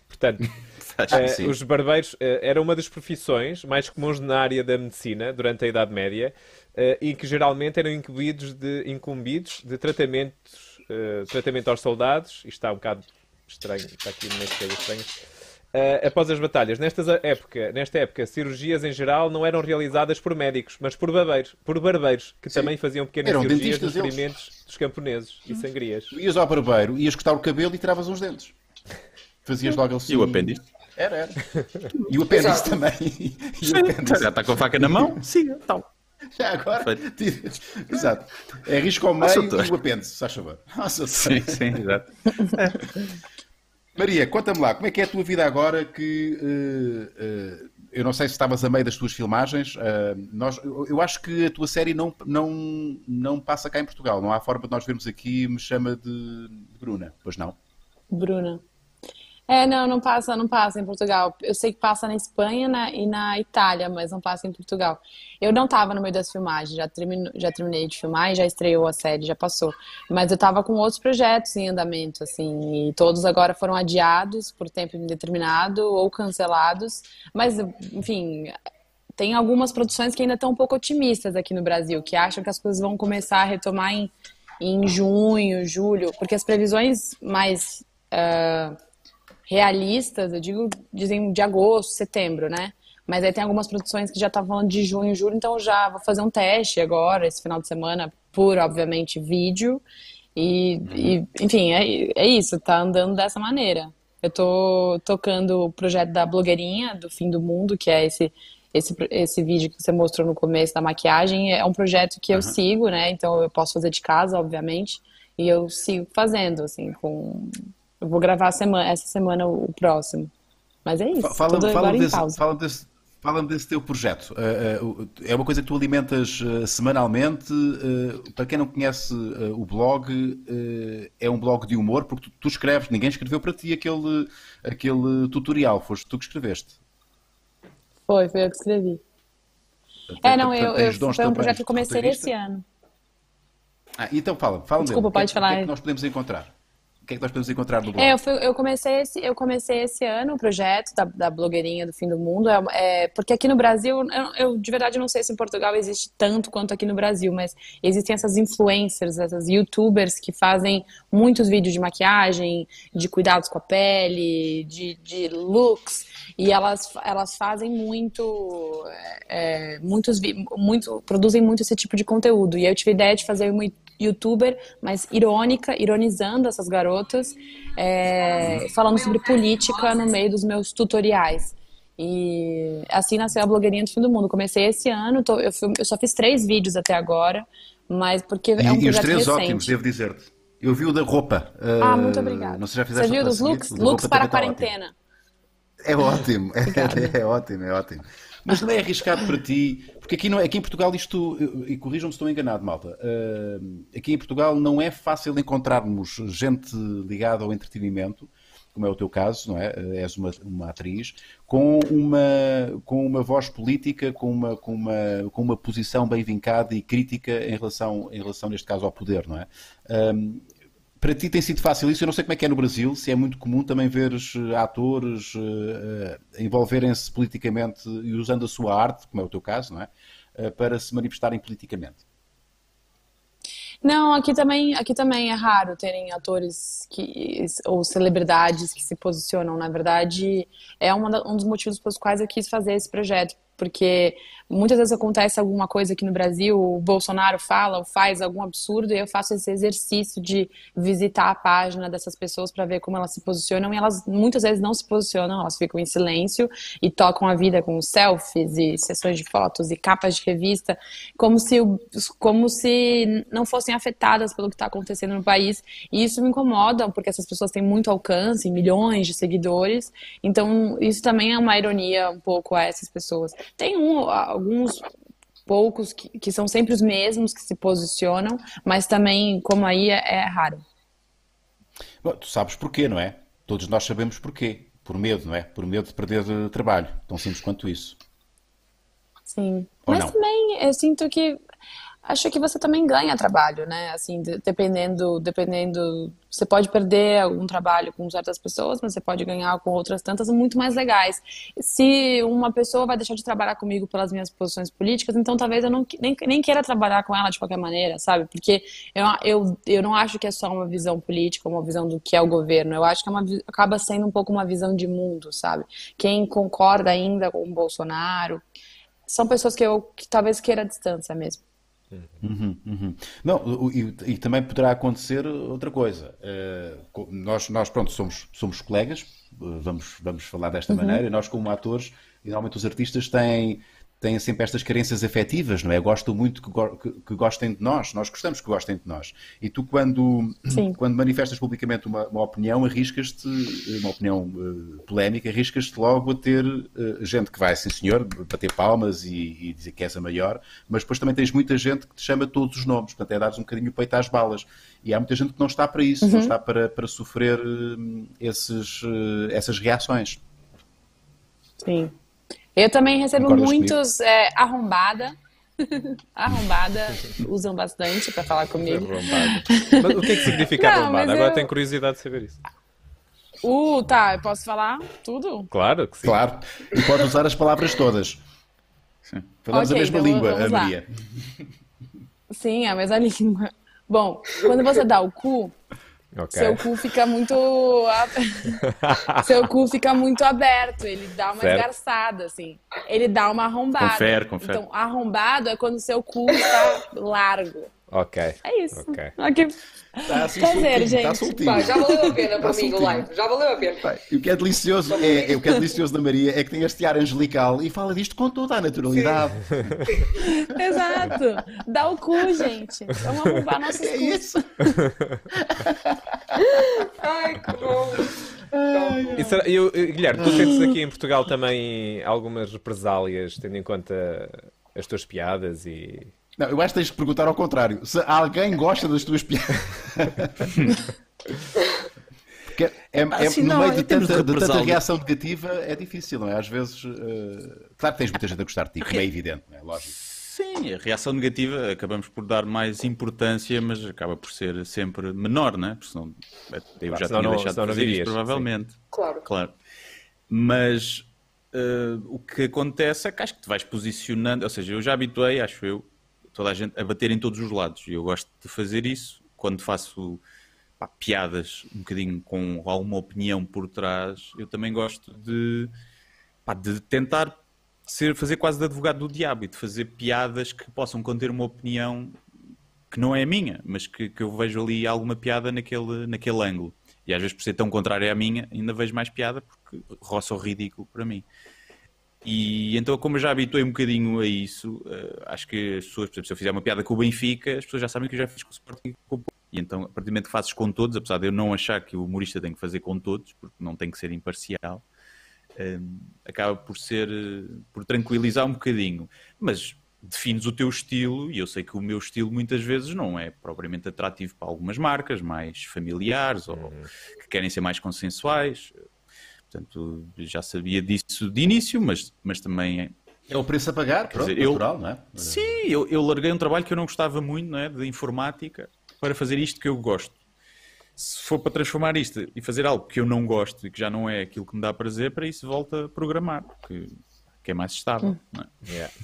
Portanto, (laughs) sim. os barbeiros eh, era uma das profissões mais comuns na área da medicina durante a Idade Média eh, e que geralmente eram incumbidos de, incumbidos de tratamentos, eh, tratamento aos soldados. Isto está um bocado estranho, está aqui umas coisas estranhas. Eh, após as batalhas, Nestas época, nesta época, cirurgias em geral não eram realizadas por médicos, mas por barbeiros, por barbeiros que também faziam pequenas Eram cirurgias nos eles. ferimentos dos camponeses e sangrias. Tu ias ao barbeiro, ias cortar o cabelo e tiravas uns dentes. Fazias logo assim. E o apêndice? Era, era. E o apêndice Exato. também. (laughs) E o apêndice. Já está com a faca na mão? Siga, tal. (laughs) Já agora. (laughs) Exato. É risco ao meio e o apêndice, se faz favor. Nossa, Sim, sim, exato. Maria, conta-me lá, como é que é a tua vida agora que eh, eh, eu não sei se estavas a meio das tuas filmagens. eh, nós, eu, eu acho que a tua série não, não, não passa cá em Portugal. Não há forma de nós vermos aqui me chama de Bruna, pois não? Bruna. É, não, não passa, não passa em Portugal. Eu sei que passa na Espanha na- e na Itália, mas não passa em Portugal. Eu não estava no meio das filmagens, já, termino, já terminei de filmar e já estreou a série, já passou. Mas eu estava com outros projetos em andamento, assim, e todos agora foram adiados por tempo indeterminado ou cancelados. Mas, enfim, tem algumas produções que ainda estão um pouco otimistas aqui no Brasil, que acham que as coisas vão começar a retomar em, em junho, julho, porque as previsões mais ah, realistas, eu digo, dizem de agosto, setembro, né? Mas aí tem algumas produções que já estão falando de junho, julho, então eu já vou fazer um teste agora, esse final de semana, por, obviamente, vídeo. E, e, enfim, é, é isso, tá andando dessa maneira. Eu tô tocando o projeto da blogueirinha do fim do mundo, que é esse esse, esse vídeo que você mostrou no começo da maquiagem. É um projeto que eu sigo, né? Então eu posso fazer de casa, obviamente, e eu sigo fazendo, assim, com eu vou gravar semana, essa semana o, próximo. Mas é isso, fala em desse, pausa. fala desse, fala desse teu projeto. Eh, eh, é uma coisa que tu alimentas eh, semanalmente. para quem não conhece o blog, é um blog de humor, porque tu, tu escreves, ninguém escreveu para ti aquele, aquele tutorial, foste tu que escreveste. Foi, foi eu que escrevi. É, não, Portanto, eu, eu, foi um projeto que comecei roteirista. esse ano. Ah, então fala, fala Desculpa, dele. Que é pode que- O que é falar. que nós podemos encontrar? O que é que nós podemos encontrar no blog? É, eu, fui- eu comecei esse, eu comecei esse ano o projeto da, da blogueirinha do fim do mundo, é, é, porque aqui no Brasil, eu, eu de verdade não sei se em Portugal existe tanto quanto aqui no Brasil, mas existem essas influencers, essas youtubers que fazem muitos vídeos de maquiagem, de cuidados com a pele, de, de looks, e elas, elas fazem muito, é, muitos, vi- muito, produzem muito esse tipo de conteúdo. E eu tive a ideia de fazer uma youtuber, mas irônica, ironizando essas garotas, é, falando sobre política no meio dos meus tutoriais. E assim nasceu a blogueirinha do fim do mundo. Comecei esse ano, tô- eu, fui- eu só fiz três vídeos até agora, mas porque é um e, e os três recente. ótimos, devo dizer-te. Eu vi o da roupa. Ah, eh, muito obrigada. Não sei se já fizeste Você viu dos looks? Looks para a ótimo. quarentena. É ótimo, (laughs) Obrigada. é, é ótimo, é ótimo. Mas não é arriscado para ti, porque aqui, não, aqui em Portugal isto, e corrijam-me se estou enganado, malta, ah, aqui em Portugal não é fácil encontrarmos gente ligada ao entretenimento, como é o teu caso, não é? Ah, És uma, uma atriz, com uma, com uma voz política, com uma, com, uma, com uma posição bem vincada e crítica em relação, em relação, neste caso, ao poder, não é? Ah, para ti tem sido fácil isso? Eu não sei como é que é no Brasil, se é muito comum também veres eh, atores uh, envolverem-se politicamente e usando a sua arte, como é o teu caso, não é? Uh, para se manifestarem politicamente. Não, aqui também, aqui também é raro terem atores que, ou celebridades que se posicionam. Na verdade, é uma, um dos motivos pelos quais eu quis fazer esse projeto, porque muitas vezes acontece alguma coisa aqui no Brasil, o Bolsonaro fala ou faz algum absurdo e eu faço esse exercício de visitar a página dessas pessoas para ver como elas se posicionam e elas muitas vezes não se posicionam, elas ficam em silêncio e tocam a vida com selfies e sessões de fotos e capas de revista, como se, como se não fossem afetadas pelo que está acontecendo no país e isso me incomoda porque essas pessoas têm muito alcance, milhões de seguidores, então isso também é uma ironia um pouco a essas pessoas. Tem um, alguns poucos que, que, são sempre os mesmos que se posicionam, mas também, como aí, é, é raro. Bom, tu sabes porquê, não é? Todos nós sabemos porquê. Por medo, não é? Por medo de perder de trabalho. Tão simples quanto isso. Sim. Ou mas não? também eu sinto que acho que você também ganha trabalho, né? Assim, dependendo, dependendo, você pode perder algum trabalho com certas pessoas, mas você pode ganhar com outras tantas muito mais legais. Se uma pessoa vai deixar de trabalhar comigo pelas minhas posições políticas, então talvez eu não, nem, nem queira trabalhar com ela de qualquer maneira, sabe? Porque eu, eu, eu não acho que é só uma visão política, uma visão do que é o governo. Eu acho que é uma, acaba sendo um pouco uma visão de mundo, sabe? Quem concorda ainda com o Bolsonaro são pessoas que eu que talvez queira a distância mesmo. Uhum, uhum. Não, e, e, também poderá acontecer outra coisa. Uh, nós, nós, pronto, somos, somos colegas, vamos, vamos falar desta uhum. maneira, e nós, como atores, e normalmente os artistas têm têm sempre estas carências afetivas, não é? Gostam muito que, que, que, gostem de nós, nós gostamos que gostem de nós. E tu, quando, (clears throat) quando manifestas publicamente uma, uma opinião, arriscas-te, uma opinião uh, polémica, arriscas-te logo a ter uh, gente que vai, sim senhor, bater palmas e, e, dizer que és a maior, mas depois também tens muita gente que te chama todos os nomes, portanto é dares um bocadinho o peito às balas. E há muita gente que não está para isso, uhum. não está para, para sofrer uh, esses, essas reações. Sim. Eu também recebo Concordas muitos é, arrombada. (laughs) arrombada usam bastante para falar comigo. Arrombada. Mas o que é que significa (laughs) Não, arrombada? Agora eu... tenho curiosidade de saber isso. Uh, tá, eu posso falar tudo? Claro que sim. Claro. E pode usar as palavras todas. Sim. Falamos okay, a mesma então língua, a Maria. Sim, a mesma (laughs) língua. Bom, quando você dá o cu, Okay. Seu cu fica muito. (laughs) Seu cu fica muito aberto, ele dá uma certo. esgarçada, assim. Ele dá uma arrombada. Confere, confere. Então, arrombado é quando seu cu está largo. Ok. É isso. Ok. okay. Tá assim Prazer, tá gente. Tá soltinho. já valeu a pena para tá mim o live. Já valeu a pena. e o que é delicioso é, é, o que é delicioso da Maria é que tem este ar angelical e fala disto com toda a naturalidade. (laughs) Exato. Dá o cu, gente. Vamos arrumar nossos é isso. (laughs) Ai, que bom. E será, eu, Guilherme, tu sentes aqui em Portugal também algumas represálias, tendo em conta as tuas piadas e não, eu acho que tens que perguntar ao contrário. Se alguém gosta das tuas piadas. (laughs) Porque é, é, assim, no não, meio de tanta, de tanta, reação negativa é difícil, não é? Às vezes, uh... claro que tens muita gente a gostar de ti, como é evidente, não é? Lógico. Sim, a reação negativa acabamos por dar mais importância, mas acaba por ser sempre menor, não é? Porque senão eu já claro, tinha não, deixado de fazer isto, provavelmente. Sim. Claro. claro. Mas uh, o que acontece é que acho que te vais posicionando, ou seja, eu já habituei, acho eu, toda a gente a bater em todos os lados. E eu gosto de fazer isso quando faço pá, piadas um bocadinho com alguma opinião por trás. Eu também gosto de, pá, de tentar ser, fazer quase de advogado do diabo e de fazer piadas que possam conter uma opinião que não é a minha, mas que, que eu vejo ali alguma piada naquele, naquele ângulo. E às vezes, por ser tão contrária à minha, ainda vejo mais piada porque roça o ridículo para mim. E então, como eu já habituei um bocadinho a isso, uh, acho que as pessoas, por exemplo, se eu fizer uma piada com o Benfica, as pessoas já sabem que eu já fiz com o Sporting com o E então, a partir do momento que fazes com todos, apesar de eu não achar que o humorista tem que fazer com todos, porque não tem que ser imparcial, uh, acaba por ser, por tranquilizar um bocadinho. Mas defines o teu estilo, e eu sei que o meu estilo muitas vezes não é propriamente atrativo para algumas marcas mais familiares ou uhum. que querem ser mais consensuais. Portanto, já sabia disso de início, mas, mas também é. É o preço a pagar, pronto, dizer, natural, eu, não é? Sim, eu, eu larguei um trabalho que eu não gostava muito, não é? De informática, para fazer isto que eu gosto. se for para transformar isto e fazer algo que eu não gosto e que já não é aquilo que me dá prazer, para isso volta a programar, que, que é mais estável. Não é? Yeah.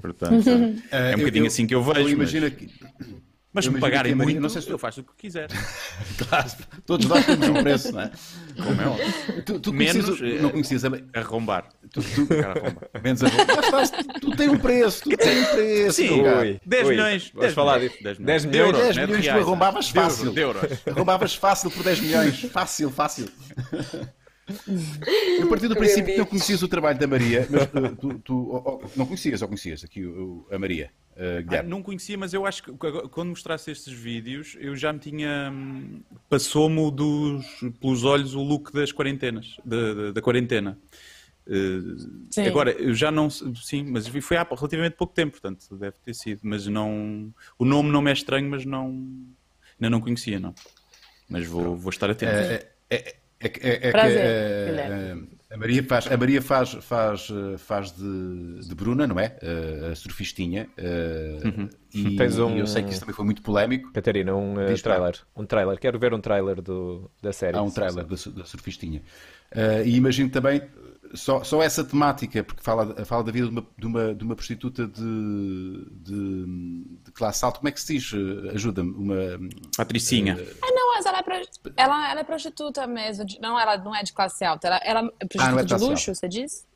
Portanto, (laughs) é um eu- bocadinho eu- assim que eu vejo. Eu mas- imagino que. Mas eu se me pagarem que a Maria- muito, não sei se- eu faço o que quiser. (laughs) Claro, todos nós temos um preço, não é? Como é óbvio. Tu, tu Menos, conhecias, eh, não conhecias a. Arrombar. Tu, tu, (laughs) arrombar. menos a Mas tu, tu tens um preço, tu tens um preço. Sim, cara. Ui, 10 ui, milhões. Vamos 10 falar milhões, disso. 10 10 De milhões. euros, 10 não é de milhões tu reais, arrombavas de euros, fácil. De euros. Arrombavas fácil por 10 milhões. Fácil, fácil. Eu parti do princípio que não conhecias o trabalho da Maria, mas uh, tu, tu- oh, oh, não conhecias ou conhecias aqui o- o- a Maria, uh, Ah, Guilherme? não conhecia, mas eu acho que quando mostrasse estes vídeos, eu já me tinha. hum, Passou-me dos, pelos olhos o look das quarentenas, da, da- da quarentena. Uh, Sim. Agora, eu já não. Sim, mas foi há relativamente pouco tempo, portanto, deve ter sido. Mas não. O nome não me é estranho, mas não. Ainda não conhecia, não. Mas vou, vou estar atento. É, é, é, é, é, é Prazer, que uh, a Maria faz, a Maria faz, faz, uh, faz de, de Bruna, não é? Uh, a surfistinha. uh, e, Tens um- e eu sei que isso também foi muito polémico. Catarina, um uh, trailer. Um trailer. Quero ver um trailer do, da série. Há um trailer da, da surfistinha. E imagino também só, só essa temática, porque fala, fala da vida de uma, de uma, de uma prostituta de, de, de classe alta. Como é que se diz? Uh, Ajuda-me. Uma, Patricinha. Ah, não, mas ela é, pro- ela, ela é prostituta mesmo. de- Não, ela não é de classe alta. Ela, ela é prostituta Ah, é de luxo, alta. você diz?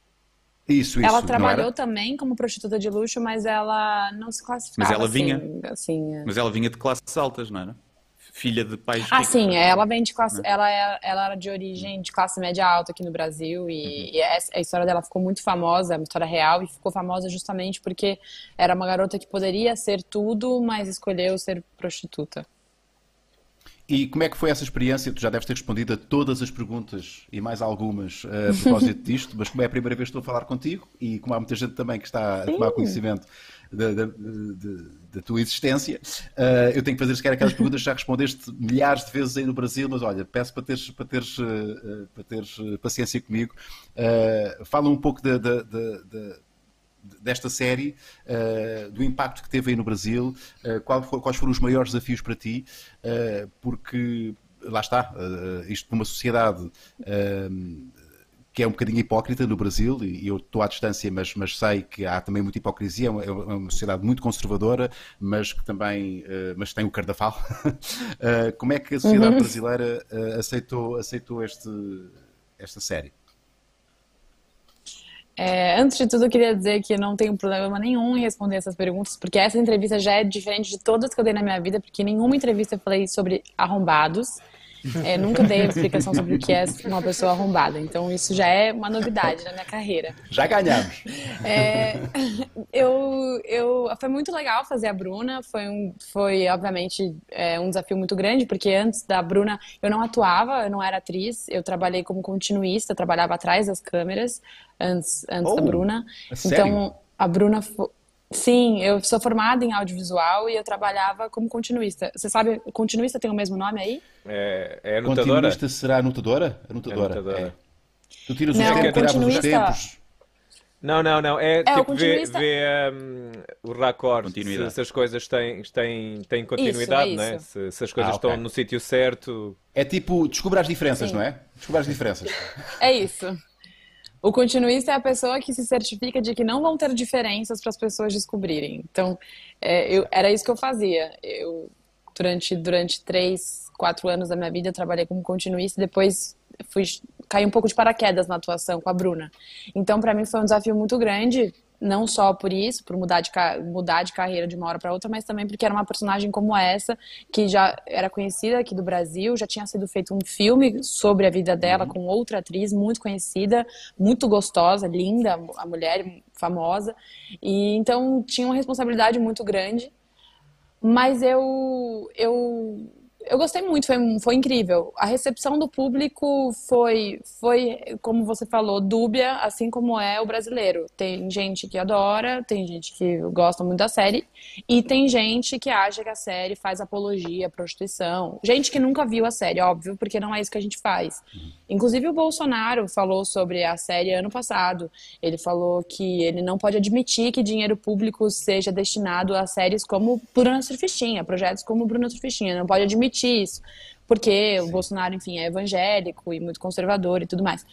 isso, isso. ela trabalhou também como prostituta de luxo, mas ela não se classificava Mas ela assim, vinha. assim, é. Mas ela vinha de classes altas, não era? Filha de pais Ah, ricos. sim, ela vem de classe. Né? Ela, é, ela era de origem de classe média alta aqui no Brasil e, e essa- a história dela ficou muito famosa, é uma história real, e ficou famosa justamente porque era uma garota que poderia ser tudo, mas escolheu ser prostituta. E como é que foi essa experiência? Tu já deves ter respondido a todas as perguntas e mais algumas eh, a propósito disto, mas como é a primeira vez que estou a falar contigo e como há muita gente também que está a tomar conhecimento da, da- de- da tua existência, eh, eu tenho que fazer sequer aquelas perguntas que já respondeste milhares de vezes aí no Brasil, mas olha, peço para teres, para teres, eh, para teres paciência comigo. Eh, fala um pouco da- da- da, desta série, uh, do impacto que teve aí no Brasil, uh, qual quais foram os maiores desafios para ti, uh, porque lá está, uh, isto numa sociedade uh, que é um bocadinho hipócrita no Brasil, e eu estou à distância, mas, mas sei que há também muita hipocrisia, é uma, é uma sociedade muito conservadora, mas que também uh, mas tem o cardafal. Uh, (laughs) como é que a sociedade brasileira uh, aceitou, aceitou este, esta série? É, antes de tudo, eu queria dizer que eu não tenho problema nenhum em responder essas perguntas, porque essa entrevista já é diferente de todas que eu dei na minha vida, porque em nenhuma entrevista eu falei sobre arrombados. É, nunca dei explicação sobre o que é uma pessoa arrombada. Então, isso já é uma novidade na minha carreira. Já ganhamos! É, eu, eu, foi muito legal fazer a Bruna. Foi, um, foi obviamente, é, um desafio muito grande, porque antes da Bruna eu não atuava, eu não era atriz. Eu trabalhei como continuista, trabalhava atrás das câmeras antes, antes Oh, da Bruna. é sério? Então, a Bruna. Sim, eu sou formada em audiovisual e eu trabalhava como continuista. Você sabe, continuista tem o mesmo nome aí? É, é anotadora? Continuista será anotadora? Anotadora. Anotadora. é. Tu tiras Não, os tempos, continuista- tempos. Não, não, não. É, o tipo, vê, continuista- vê um, o raccord, se, Continuidade. se as coisas têm, têm, têm continuidade, é não é? isso. Se, se as coisas Ah, ok. estão no sítio certo. É tipo, descubra as diferenças, Sim. não é? Descubra as diferenças. É isso. O continuista é a pessoa que se certifica de que não vão ter diferenças para as pessoas descobrirem. Então, é, eu- era isso que eu fazia. Eu, durante, durante três, quatro anos da minha vida, eu trabalhei como continuista e depois fui um pouco de paraquedas na atuação com a Bruna. Então, para mim, foi um desafio muito grande, não só por isso, por mudar de, mudar de carreira de uma hora para outra, mas também porque era uma personagem como essa, que já era conhecida aqui do Brasil, já tinha sido feito um filme sobre a vida dela com outra atriz muito conhecida, muito gostosa, linda, a mulher famosa. E então tinha uma responsabilidade muito grande. Mas eu, eu, eu gostei muito, foi, foi incrível. A recepção do público foi, foi, como você falou, dúbia, assim como é o brasileiro. Tem gente que adora, tem gente que gosta muito da série, e tem gente que acha que a série faz apologia à prostituição. Gente que nunca viu a série, óbvio, porque não é isso que a gente faz. Inclusive o Bolsonaro falou sobre a série ano passado. Ele falou que ele não pode admitir que dinheiro público seja destinado a séries como Bruna Surfistinha, projetos como Bruna Surfistinha. Não pode admitir isso. porque o Bolsonaro, enfim, é evangélico e muito conservador e tudo mais.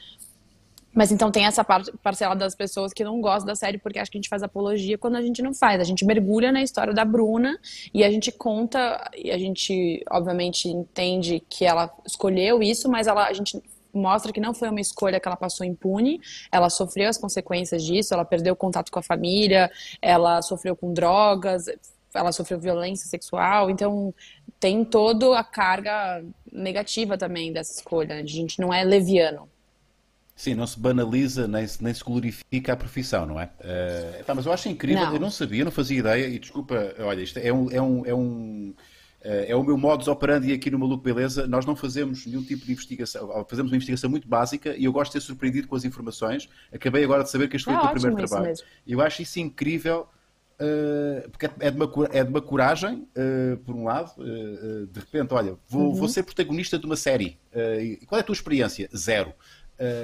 Mas então tem essa par parcela das pessoas que não gostam da série porque acha que a gente faz apologia quando a gente não faz. A gente mergulha na história da Bruna e a gente conta, e a gente obviamente entende que ela escolheu isso, mas ela, a gente mostra que não foi uma escolha que ela passou impune, ela sofreu as consequências disso, ela perdeu o contato com a família, ela sofreu com drogas, ela sofreu violência sexual, então tem toda a carga negativa também dessa escolha. A gente não é leviano. Sim, não se banaliza nem se, nem se glorifica a profissão, não é? Uh, tá, mas eu acho incrível, não. eu não sabia, não fazia ideia, e desculpa, olha, isto é um. É um, é um é o meu modus operandi aqui no Maluco Beleza. Nós não fazemos nenhum tipo de investigação, fazemos uma investigação muito básica e eu gosto de ser surpreendido com as informações. Acabei agora de saber que este foi o teu primeiro trabalho. Eu acho isso incrível Uh, porque é de, uma, é de uma coragem, uh, por um lado, uh, de repente, olha, vou, uhum. vou, ser protagonista de uma série. qual é a tua experiência? Zero.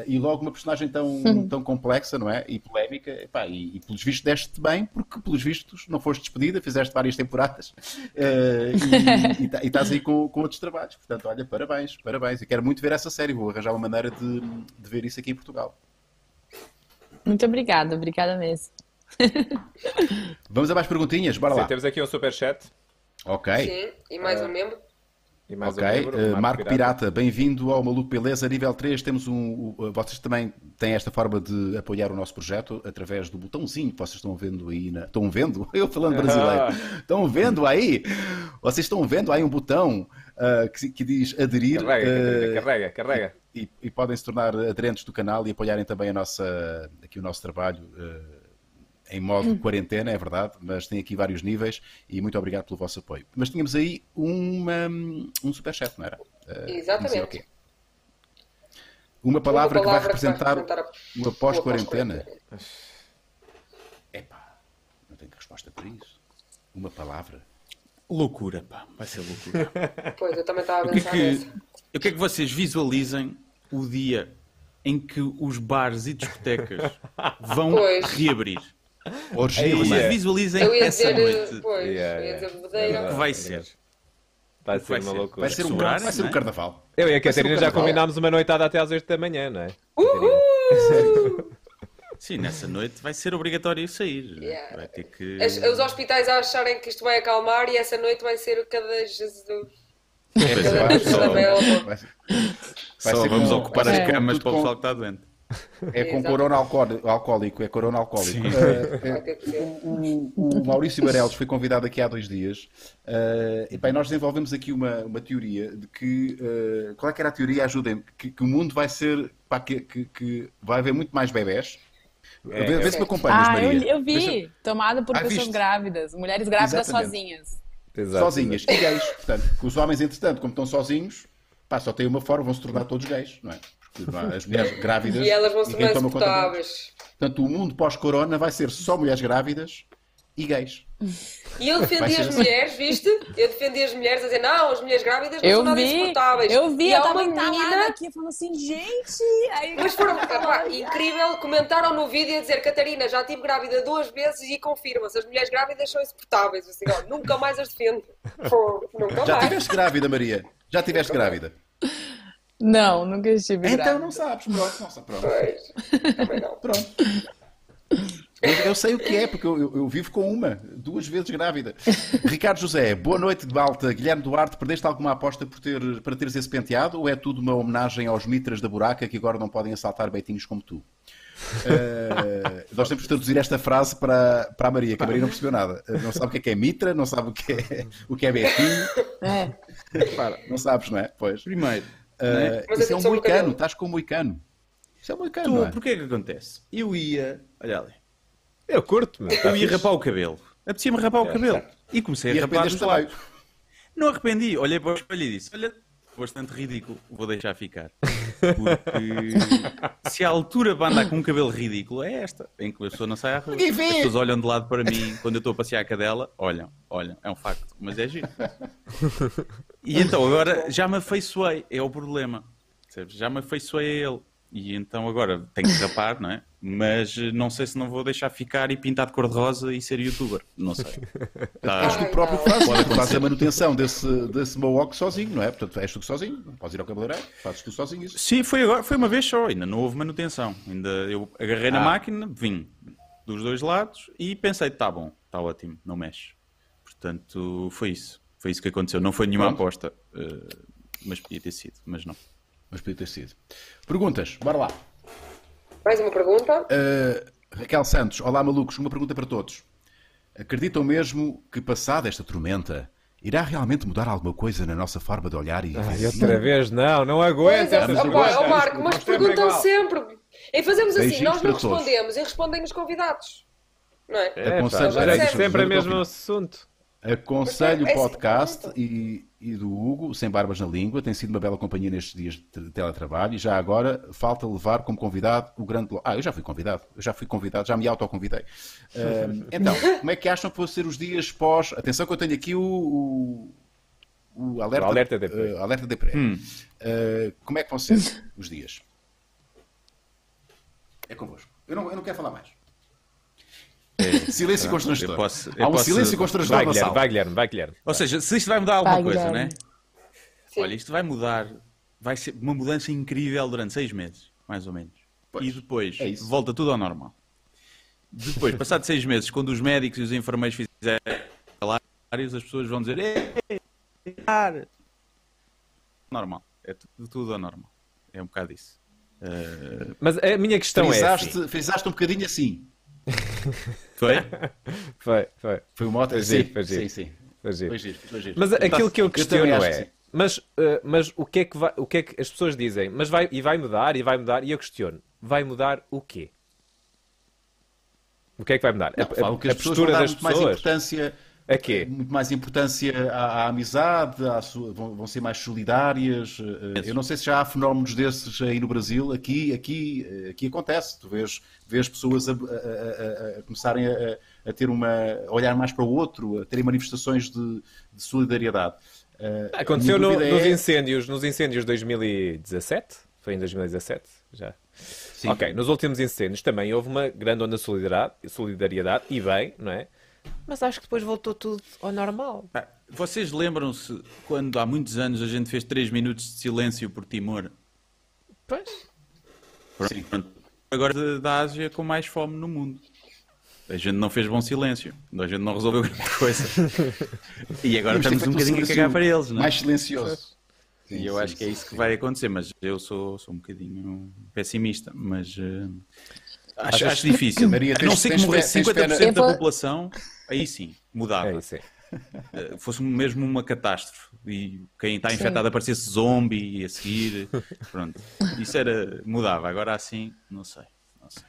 e logo uma personagem tão, uhum. tão complexa, não é? E polémica, epá, e, e pelos vistos deste bem, porque pelos vistos não foste despedida, fizeste várias temporadas (laughs) e, e, e, estás aí com, com outros trabalhos. Portanto, olha, parabéns, parabéns. Eu quero muito ver essa série, vou arranjar uma maneira de, de ver isso aqui em Portugal. Muito obrigada, obrigada mesmo. (laughs) Vamos a mais perguntinhas, bora lá. Sim, temos aqui um superchat. Ok. Sim, e mais uh, um membro. E mais ok, um membro, uh, Marco, Marco, Pirata, Pirata bem-vindo ao Maluco Beleza. Nível 3, temos um. Uh, vocês também têm esta forma de apoiar o nosso projeto através do botãozinho que vocês estão vendo aí. Na... Estão vendo? (laughs) Eu falando brasileiro. estão vendo aí? Vocês estão vendo aí um botão uh, que, que, diz aderir. Carrega, carrega, carrega. E, e, podem se tornar aderentes do canal e apoiarem também a nossa, aqui o nosso trabalho em modo hum. quarentena, é verdade, mas tem aqui vários níveis e muito obrigado pelo vosso apoio. Mas tínhamos aí uma, um superchat, não era? Uh, Exatamente. Uma palavra, uma palavra que vai representar, representar uma pós-quarentena. Epá, não tenho resposta para isso. Uma palavra. Loucura, pá, vai ser loucura. (laughs) pois, eu também estava a pensar que é que, Eu quero que vocês visualizem o dia em que os bares e discotecas (laughs) vão pois. reabrir. Orgia, vocês visualizem essa dizer, noite. Pois, yeah, yeah. Dizer, o que vai ser? Vai ser uma loucura. Vai ser um, vai ser um carnaval. Eu e a Catarina já combinámos uma noitada até às 8 da manhã, não é? Uhul! Sim, nessa noite vai ser obrigatório sair. Yeah. Vai ter que... As, os hospitais a acharem que isto vai acalmar e essa noite vai ser cada Jesus. É, só, vai, só vamos com, ocupar as camas para o pessoal que está doente. É com corona alcoólico, é corona alcoólico. Uh, é, o, o, Maurício Barelos foi convidado aqui há dois dias uh, e bem, nós desenvolvemos aqui uma, uma teoria de que uh, qual é que era a teoria? Ajudem-me, que, que, o mundo vai ser pá, que, que, que, vai haver muito mais bebés. É, vê, vê se me acompanhas, ah, Maria. Eu, eu vi, Deixa... tomada por ah, pessoas viste? grávidas, mulheres grávidas Exatamente. sozinhas. Exato, sozinhas e gays. Portanto, os homens, entretanto, como estão sozinhos, pá, só têm uma forma, vão se tornar todos gays, não é? As mulheres grávidas. E elas vão ser mais suportáveis. Portanto, o mundo pós-corona vai ser só mulheres grávidas e gays. E eu defendi as mulheres, viste? Eu defendi as mulheres a dizer, não, as mulheres grávidas não eu são nada vi, insuportáveis. Eu vi, e eu estava menina... aqui falando assim, gente... Aí Mas foram, pá, incrível, comentaram no vídeo a dizer, Catarina, já estive grávida duas vezes e confirma-se, as mulheres grávidas são insuportáveis. Assim, ó, nunca mais as defendo. Pô, nunca já mais. estiveste grávida, Maria? Já estiveste grávida? Não, nunca estive Então grávida. não sabes, pronto. Nossa, pronto. Pois, também não. Pronto. Eu, eu, sei o que é, porque eu, eu, eu, vivo com uma, duas vezes grávida. Ricardo José, boa noite de Balta. Guilherme Duarte, perdeste alguma aposta por ter, para teres esse penteado ou é tudo uma homenagem aos mitras da buraca que agora não podem assaltar beitinhos como tu? Uh, nós temos que traduzir esta frase para, para a Maria, que a Maria não percebeu nada. Não sabe o que é, que é mitra, não sabe o que é, o que é betinho. É. Para, não sabes, não é? Pois. Primeiro, Uh, isso é um moicano, estás com um moicano. Isso é um moicano. Tu, é? Porquê que acontece? Eu ia. Olha ali. Eu curto-me. Eu ia rapar o cabelo. Apetecia-me rapar o é, cabelo. E comecei a rapar os. Não arrependi. Olhei para o espelho e disse: Olha, bastante ridículo, vou deixar ficar. Porque se a altura para andar com um cabelo ridículo é esta, em que a pessoa não sai à rua. As pessoas olham de lado para mim quando eu estou a passear a cadela, olham, olham, é um facto, mas é giro. E então agora já me afeiçoei, é o problema. Já me afeiçoei a ele. E então agora tenho que rapar, não é? Mas eh, não sei se não vou deixar ficar e pintar de cor-de-rosa e ser youtuber. Não sei. Tá- És tu próprio que fazes, pode fazes a manutenção desse, desse mohawk sozinho, não é? Portanto, és tu que sozinho, podes ir ao cabeleireiro, fazes tu sozinho isso. Sim, foi, agora, foi uma vez só, ainda não houve manutenção. Ainda eu agarrei na Ah. máquina, vim dos dois lados e pensei, tá bom, está ótimo, não mexe. Portanto, foi isso. Foi isso que aconteceu. Não foi nenhuma Pronto. aposta, eh, mas podia ter sido, mas não. Mas podia ter sido. Perguntas, bora lá. Mais uma pergunta? Uh, Raquel Santos, olá malucos, uma pergunta para todos. Acreditam mesmo que passada esta tormenta irá realmente mudar alguma coisa na nossa forma de olhar e Ai, ver? outra vez, não, não Pois aguento é, essas vamos opa, ó Marco, mas é perguntam igual. sempre. E fazemos assim, Beijinhos nós não para todos. respondemos e respondem os convidados. Não é? É, Aconselho- é sempre o fazer mesmo assunto. Aconselho Mas é- o é- podcast e, e do Hugo, Sem Barbas na Língua. Tem sido uma bela companhia nestes dias de teletrabalho. E já agora falta levar como convidado o grande. Ah, eu já fui convidado. Eu já fui convidado, já me autoconvidei. Uh, (laughs) então, como é que acham que vão ser os dias pós. Atenção que eu tenho aqui o. o... o alerta, O alerta Depré. uh, alerta Depré. Uh, como é que vão ser os dias? É convosco. Eu não, eu não quero falar mais. Silêncio constrangedor. eu posso- eu Há um posso- silêncio constrangedor Vai, na Guilherme, sala. vai, Guilherme, vai, Guilherme. Ou seja, se isto vai mudar alguma Vai, coisa, não é? Sim. Olha, isto vai mudar, vai ser uma mudança incrível durante seis meses, mais ou menos. Pois, e depois é volta tudo ao normal. Depois, passado seis meses, quando os médicos e os enfermeiros fizerem salários, as pessoas vão dizer "Ei, ar." normal. É tudo, tudo ao normal. É um bocado isso. Eh, Mas a minha questão é. frisaste, Assim. frisaste um bocadinho assim. Foi? (laughs) Foi, foi. Foi uma. Foi Sim, sim, giro. sim. foi giro. Foi giro, foi giro. Mas aquilo que eu questiono acho é. que sim. Mas, uh, mas o, que é que vai, o que é que as pessoas dizem? Mas vai, e vai mudar, e vai mudar, e eu questiono. Vai mudar o quê? O que é que vai mudar? Não, a, a- que a pessoas postura das muito mais pessoas? importância. A quê? Muito mais importância à, à amizade, à vão, vão ser mais solidárias. eh, Eu não sei se já há fenómenos desses aí no Brasil. Aqui, aqui, eh, aqui acontece. Tu vês, vês pessoas a, a- a- começarem a, ter uma, olhar mais para o outro, a terem manifestações de, de solidariedade. Eh, Aconteceu no- dúvida nos é- incêndios, nos incêndios de 2017? Foi em 2017? Já. Sim. Ok, nos últimos incêndios também houve uma grande onda de solidariedade, solidariedade, e bem, não é? Mas acho que depois voltou tudo ao normal. Vocês lembram-se quando há muitos anos a gente fez 3 minutos de silêncio por Timor? Pois. Sim. Pronto. Agora da- da Ásia com mais fome no mundo. A gente não fez bom silêncio. A gente não resolveu grande (laughs) coisa. E agora Temos estamos um bocadinho a cagar para eles, não é? Mais silencioso. Sim, E eu sim, acho que é sim, isso que sim. vai acontecer, mas eu sou, sou um bocadinho pessimista, mas eh, acho, acho difícil. Maria, a não ser que morresse fé- tens fé 50% na- da população, aí sim, mudava. É isso. é. Eh, Fosse mesmo uma catástrofe e quem está infectado aparecesse zombie e a seguir, pronto. Isso era, mudava, agora assim, não sei. Não sei.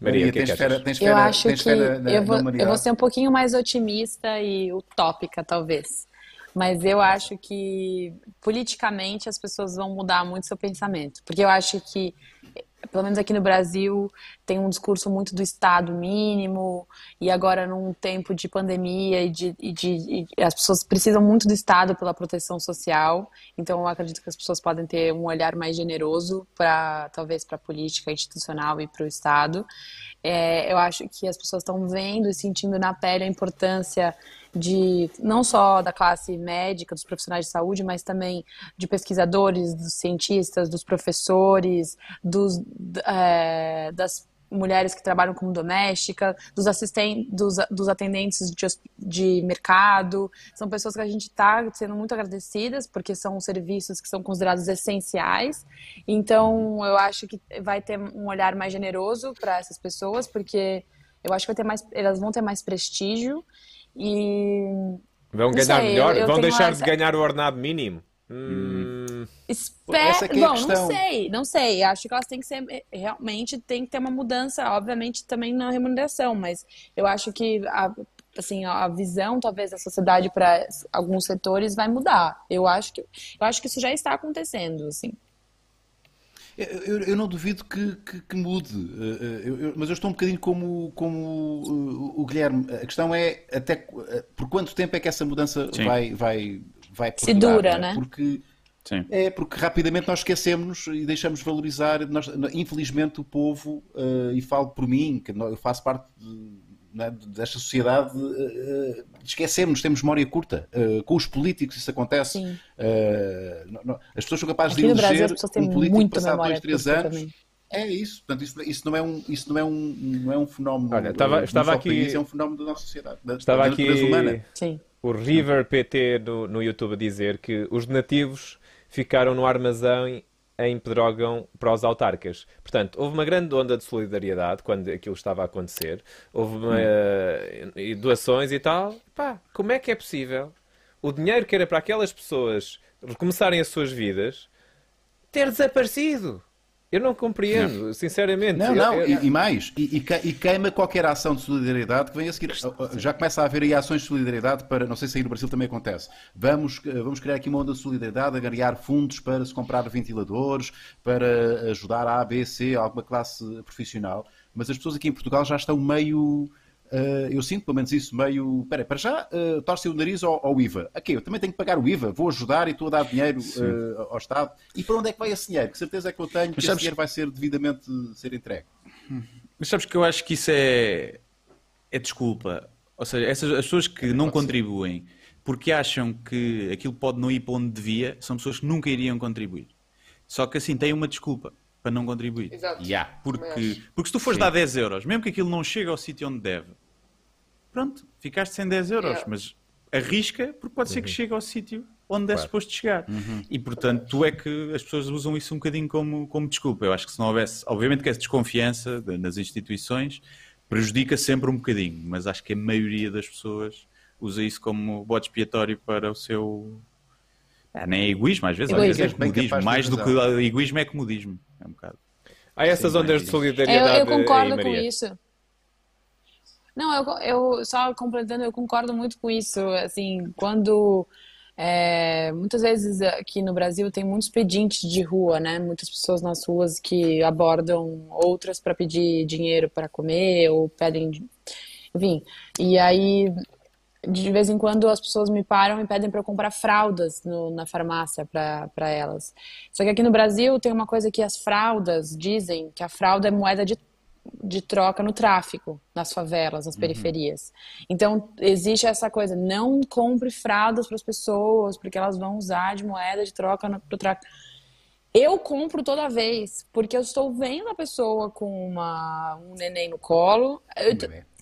Maria, o que é tens que fé, achas? tens fé, Eu na- acho tens que eu, vou, eu vou ser um pouquinho mais otimista e utópica, talvez. Mas eu acho que politicamente as pessoas vão mudar muito seu pensamento. Porque eu acho que, pelo menos aqui no Brasil, tem um discurso muito do Estado mínimo, e agora num tempo de pandemia e de, e de e as pessoas precisam muito do Estado pela proteção social. Então eu acredito que as pessoas podem ter um olhar mais generoso para talvez para a política institucional e para o Estado. É, eu acho que as pessoas estão vendo e sentindo na pele a importância de não só da classe médica, dos profissionais de saúde, mas também de pesquisadores, dos cientistas, dos professores, dos, é, das mulheres que trabalham como doméstica, dos assistentes, dos, dos atendentes de, de mercado. São pessoas que a gente está sendo muito agradecidas porque são serviços que são considerados essenciais. Então, eu acho que vai ter um olhar mais generoso para essas pessoas, porque eu acho que ter mais, elas vão ter mais prestígio e Vão ganhar sei, melhor? eu- eu Vão deixar essa- de ganhar o ordenado mínimo? Hum, que é a Bom, questão. não sei, não sei. Acho que elas têm que ser. Realmente tem que ter uma mudança, obviamente, também na remuneração, mas eu acho que a, assim, a visão, talvez, da sociedade para alguns setores vai mudar. Eu acho que, eu acho que isso já está acontecendo, assim. Eu, eu- não duvido que, que- que mude, eh, eh, eu- eu- mas eu estou um bocadinho como, como eh, o Guilherme. A questão é até por quanto tempo é que essa mudança Sim. vai, vai, vai Se perdurar, dura, não é? né? Porque Sim. É porque rapidamente nós esquecemos e deixamos de valorizar. Nós, infelizmente, o povo, uh, e falo por mim, que eu faço parte de, né, desta sociedade, uh, esquecemos, temos memória curta. Uh, com os políticos isso acontece. Não, não, as pessoas são capazes Aqui de eleger Brasil, um político passado dois, três anos. também. É isso, portanto, isso, isso, não é um, isso não é um, não é um fenómeno Olha, estava- uh, estava do aqui- país, é um fenómeno da nossa sociedade, da, Estava da aqui humana. Sim. o River PT no, no YouTube a dizer que os nativos ficaram no armazém em Pedrógão para os autarcas. Portanto, houve uma grande onda de solidariedade quando aquilo estava a acontecer. Houve uma, e doações e tal. Pá, como é que é possível o dinheiro que era para aquelas pessoas recomeçarem as suas vidas ter desaparecido? Eu não compreendo, sinceramente. Não, não, Eu- eu- e, e mais, e, e que- queima qualquer ação de solidariedade que venha a seguir. Já começa a haver aí ações de solidariedade para, não sei se aí no Brasil também acontece. Vamos, eh, vamos criar aqui uma onda de solidariedade, agregar fundos para se comprar ventiladores, para ajudar a A, B, C, alguma classe profissional. Mas as pessoas aqui em Portugal já estão meio. Eh, eu sinto pelo menos isso meio. Espera, para já uh, torcem o nariz ao, ao IVA. Aqui, eu também tenho que pagar o IVA, vou ajudar e estou a dar dinheiro eh, ao Estado. E para onde é que vai esse dinheiro? Que certeza é que eu tenho que esse sabes- dinheiro vai ser devidamente ser entregue. Mas sabes que eu acho que isso é, é desculpa. Ou seja, essas, as pessoas que não contribuem porque acham que aquilo pode não ir para onde devia, são pessoas que nunca iriam contribuir. Só que assim têm uma desculpa para não contribuir. Exato. Yeah. Porque, porque se tu fores dar 10 euros, mesmo que aquilo não chegue ao sítio onde deve, pronto, ficaste sem 10 euros, Yeah. mas arrisca porque pode ser que chegue ao sítio onde é Claro. suposto chegar. E portanto, tu é que as pessoas usam isso um bocadinho como, como desculpa. Eu acho que se não houvesse, obviamente que essa desconfiança de- nas instituições prejudica sempre um bocadinho, mas acho que a maioria das pessoas usa isso como bode expiatório para o seu. Ah, nem é egoísmo, às vezes, às vezes é Egoísmo. Comodismo. Mais do que egoísmo é comodismo. É um bocado. Há essas Sim, ondas de mas- Eu, solidariedade eu concordo aí, com isso. Não, eu, eu só completando, eu concordo muito com isso. Assim, quando é, muitas vezes aqui no Brasil tem muitos pedintes de rua, né? Muitas pessoas nas ruas que abordam outras para pedir dinheiro para comer ou pedem, enfim. E aí de vez em quando as pessoas me param e pedem para eu comprar fraldas no- na farmácia para elas. Só que aqui no Brasil tem uma coisa que as fraldas dizem que a fralda é moeda de, de troca no tráfico, nas favelas, nas periferias. Então existe essa coisa, não compre fraldas para as pessoas, porque elas vão usar de moeda de troca no pro tráfico. Eu compro toda vez, porque eu estou vendo a pessoa com uma, um neném no colo. Eu-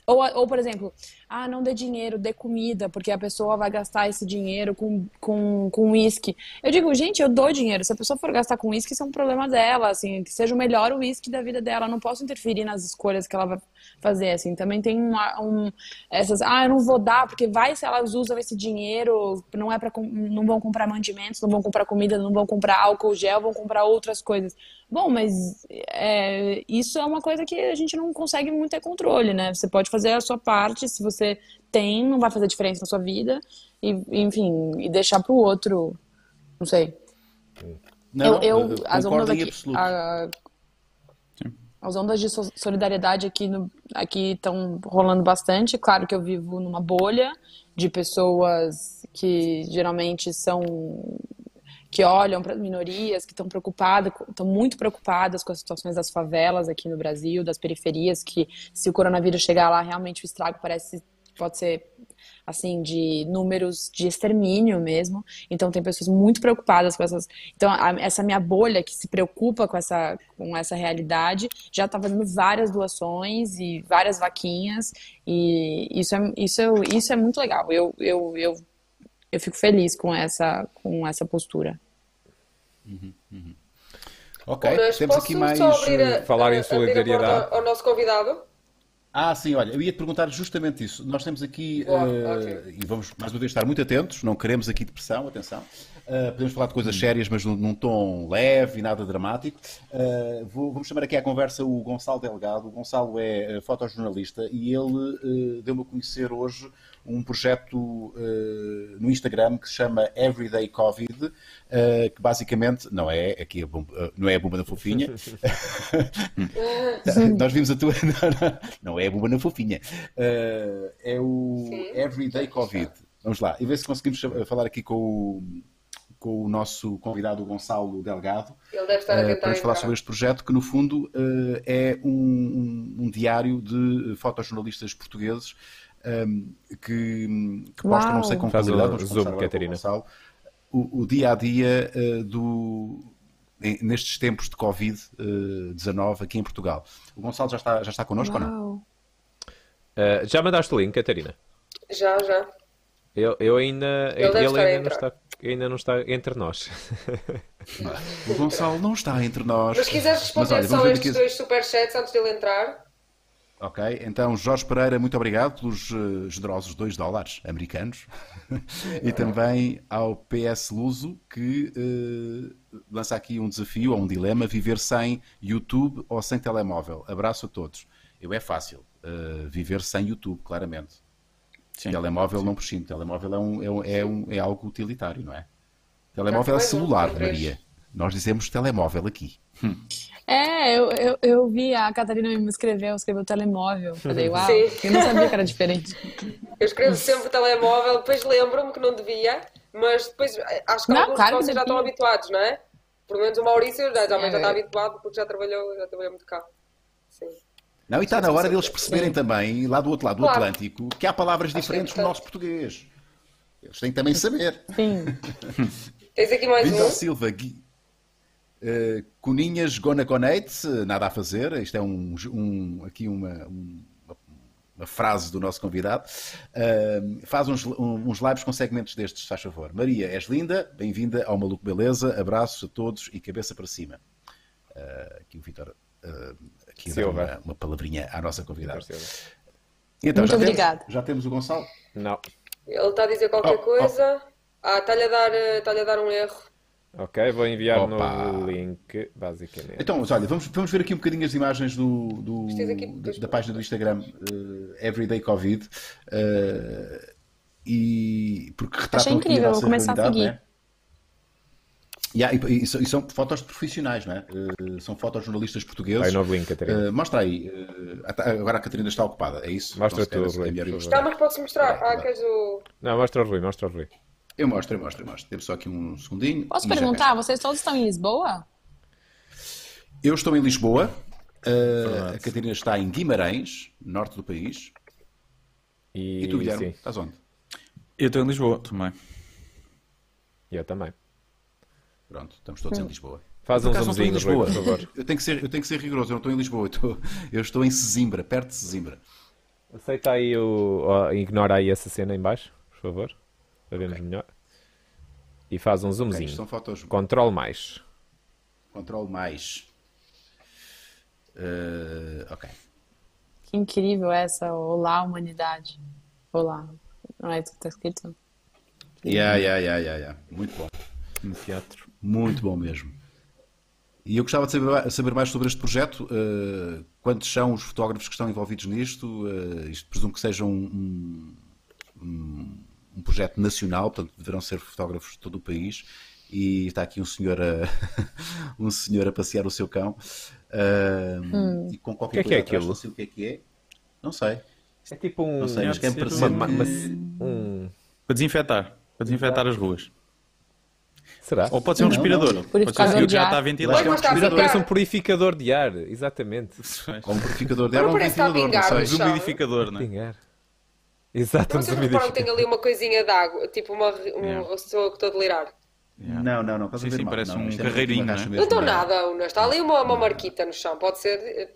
ou, ou, por exemplo, ah, não dê dinheiro, dê comida, porque a pessoa vai gastar esse dinheiro com com com uísque. Eu digo, gente, eu dou dinheiro. Se a pessoa for gastar com uísque, isso é um problema dela, assim, que seja o melhor uísque da vida dela. Eu não posso interferir nas escolhas que ela vai fazer, assim. Também tem um, essas, ah, eu não vou dar, porque vai se elas usam esse dinheiro, não é para não vão comprar mantimentos, não vão comprar comida, não vão comprar álcool gel, vão comprar outras coisas. Bom, mas é, isso é uma coisa que a gente não consegue muito ter controle, né? Você pode fazer a sua parte, se você tem, não vai fazer diferença na sua vida, e, enfim, e deixar pro outro, não sei. Não, eu, eu eh, as ondas aqui, a- as ondas de so- solidariedade aqui no, aqui estão rolando bastante. Claro que eu vivo numa bolha de pessoas que geralmente são que olham para as minorias, que estão preocupadas, estão muito preocupadas com as situações das favelas aqui no Brasil, das periferias, que se o coronavírus chegar lá, realmente o estrago parece pode ser assim de números de extermínio mesmo. Então tem pessoas muito preocupadas com essas. Então a- essa minha bolha que se preocupa com essa com essa realidade já está fazendo várias doações e várias vaquinhas e isso é isso é, isso é muito legal. Eu, eu, eu eu fico feliz com essa com essa postura. Ok, Mas temos aqui mais. a, eh, Falar em a- a solidariedade. porta ao nosso convidado? Ah, sim, olha, eu ia te perguntar justamente isso. Nós temos aqui, Boa, ok. e vamos mais uma vez estar muito atentos, não queremos aqui depressão, atenção. Eh, podemos falar de coisas sérias, mas num, num tom leve e nada dramático. Eh, vou- vamos chamar aqui à conversa o Gonçalo Delgado. O Gonçalo é fotojornalista e ele deu-me a conhecer hoje um projeto eh, no Instagram que se chama Everyday Covid, eh, que basicamente não é aqui a bomba, eh, não é a bomba da fofinha. (laughs) Nós vimos a tua. (laughs) Não, não, é a bomba na fofinha. Eh, é o Sim. Everyday Covid. Vamos lá, e ver se conseguimos falar aqui com o, com o nosso convidado Gonçalo Delgado uh, para nos falar sobre este projeto que no fundo uh, é um, um- um diário de fotojornalistas portugueses um, que, que mostram, não sei com Faz qualidade, um vamos zoom, o Catarina. O, o dia a dia uh, do em- nestes tempos de Covid-19 aqui em Portugal. O Gonçalo já está, já está connosco ou não? Uau. Uh, já mandaste o link, Catarina? Já, já. Eu, eu ainda. Ele Ele, ainda, não está, ainda não está entre nós. O Gonçalo não está entre nós. Mas se quiseres Mas responder olha, só estes aqui- dois superchats antes dele entrar. Ok, então Jorge Pereira, muito obrigado pelos eh, generosos 2 dólares americanos (laughs) e também ao PS Luso que eh, lança aqui um desafio ou um dilema: viver sem YouTube ou sem telemóvel. Abraço a todos. Eu é fácil eh, viver sem YouTube, claramente. Sim. Telemóvel não prescindo. Telemóvel é, um, é, um- é, um- é algo utilitário, não é? Telemóvel é celular. Maria. Nós dizemos telemóvel aqui. É, eu, eu, eu vi a Catarina me escreveu, escreveu telemóvel. Falei, uau, Sim. eu não sabia que era diferente. (laughs) Eu escrevo sempre telemóvel, depois lembro-me que não devia, mas depois eh, acho que Não, alguns claro de vocês já estão habituados, não é? Pelo menos o Maurício já, já É. está habituado porque já trabalhou, já trabalhou muito cá. Sim. Não, e está na hora deles perceberem também, lá do outro lado do Claro. Atlântico, que há palavras Acho diferentes no é nosso português. Eles têm que também saber. Sim. (laughs) Tens aqui mais Vitor um? Silva, Gui- eh, Coninhas Gona Conate, nada a fazer. Isto é um, um- aqui uma, um- uma, uma frase do nosso convidado. Eh, faz uns, um- uns lives com segmentos destes, se faz favor. Maria, és linda, bem-vinda ao Maluco Beleza. Abraços a todos e cabeça para cima. Eh, aqui o Vitor. eh, aqui uma, uma palavrinha à nossa convidada. Então, Muito já temos- obrigada. já temos o Gonçalo? Não. Ele está a dizer qualquer Oh, oh. coisa. Ah, está-lhe a, dar, eh, está-lhe a dar um erro. Ok, vou enviar Opa. no link, basicamente. Então, mas olha, vamos, vamos ver aqui um bocadinho as imagens do, do- é aqui, da, da página do Instagram eh, Everyday Covid eh, e porque retratam Achei aqui incrível, a vou começar a seguir. né? Yeah, e, e são- e são fotos profissionais, né? Eh, são fotojornalistas portugueses. Vai novo link, Catarina. Eh, mostra aí. ata- agora a Catarina está ocupada, é isso? Mostra Então, tu, Rui, é mostrar. Não, mas podes mostrar. Ah, queres o. Não, mostra o Rui, mostra o Rui. Eu mostro, eu mostro, eu mostro. Temos só aqui um segundinho. Posso perguntar, vocês todos estão em Lisboa? Eu estou em Lisboa, uh, a Catarina está em Guimarães, norte do país. E, E tu, Guilherme, sim, estás onde? Eu estou em Lisboa também. eu também. Pronto, estamos todos em Lisboa. Faz um em zoomzinho, Rui, Lisboa. por favor. Eu tenho, que ser, eu tenho que ser rigoroso, eu não estou em Lisboa, eu estou, eu estou em Sesimbra, perto de Sesimbra. Aceita aí o. ignora aí essa cena em baixo, por favor. Para vermos melhor. E faz um zoomzinho. isto são fotos. Controle mais. Controle mais. Uh, ok. Que incrível essa Olá, humanidade. Olá. Não é isso que está escrito? Yeah, yeah, yeah, yeah, yeah. Muito bom. No teatro. Muito bom mesmo. E eu gostava de saber, saber mais sobre este projeto. uh, quantos são os fotógrafos que estão envolvidos nisto? Uh, isto presumo que seja um, um, um- um projeto nacional, portanto deverão ser fotógrafos de todo o país. E está aqui um senhor a, (laughs) um senhor a passear o seu cão. uh, E com qualquer O que é que coisa é atrás, aquilo? não sei o que é que é. Não sei. É tipo um. Não sei, mas quem me Uma- uma- que- uma- um. Para desinfetar. Para desinfetar as ruas. Será? Ou pode ser um Não, respirador. não. Pode ser um Purificador que já está que é um respirador. Parece um purificador de ar, exatamente. Ou um purificador de ar Não ou um que ventilador, não sei. chão. Desumidificador, não é? Exato, um Vocês reparam que tem ali uma coisinha de água, tipo uma, um, Yeah. pessoa que estou a delirar. Yeah. Não, não, não. Sim, sim, mal. parece Não, um é carreirinho, não é? mesmo. Não estou nada, Una. Está ali uma, uma marquita no chão. Pode ser.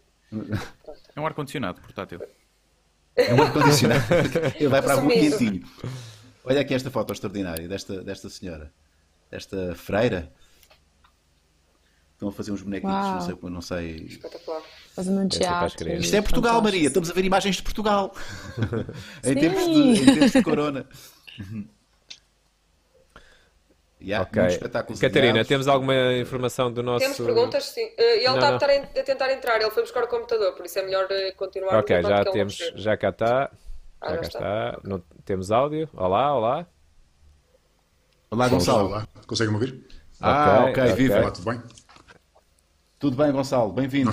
É um ar-condicionado portátil. É um ar-condicionado. (laughs) Ele vai para a rua Assumido. quentinho. Olha aqui esta foto extraordinária desta, desta senhora, desta freira. Estão a fazer uns bonequitos, Uau. não sei, não sei. Espetacular. Fazendo um é teatro. Isto é Portugal, Fantástico. Maria. Estamos a ver imagens de Portugal. (laughs) em, tempos de, em tempos de corona. Yeah, Ok. Catarina, temos alguma informação do nosso. Temos perguntas, sim. Eh, Ele Não, está não. a, tentar en- a tentar entrar. Ele foi buscar o computador, por isso é melhor eh, continuar. Ok, já temos. Já cá está. Ah, Já cá está. está. Não, temos áudio. Olá, olá. Olá, Gonçalo. olá. Conseguem-me ouvir? Ah, Ok, ok, ok. viva. Olá, tudo bem? Tudo bem, Gonçalo? Bem-vindo.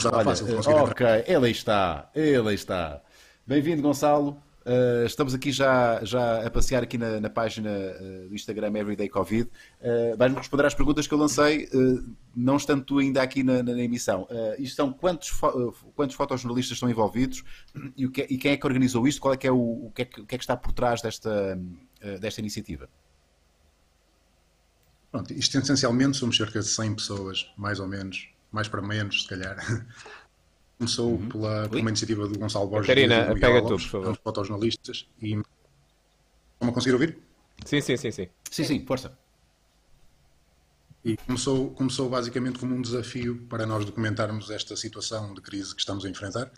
Ok, ele está, ele está. Bem-vindo, Gonçalo. Uh, estamos aqui já, já a passear aqui na, na página uh, do Instagram Everyday Covid. Uh, Vais-me responder às perguntas que eu lancei, não estando tu ainda aqui na, na emissão. isto são quantos, fo quantos fotojornalistas estão envolvidos e, que, é, e, quem é que organizou isto? Qual é que é o, o, que, é que, o que, é que está por trás desta, desta iniciativa? Pronto, isto essencialmente somos cerca de 100 pessoas, mais ou menos, mais para menos, se calhar. (laughs) Começou uhum. pela, por uma iniciativa do Gonçalo Borges Catarina, e do pega Lopes, tu, por favor. fotojornalistas. E... Estão a conseguir ouvir? Sim, sim, sim, sim. Sim, sim, força. E começou, começou basicamente como um desafio para nós documentarmos esta situação de crise que estamos a enfrentar,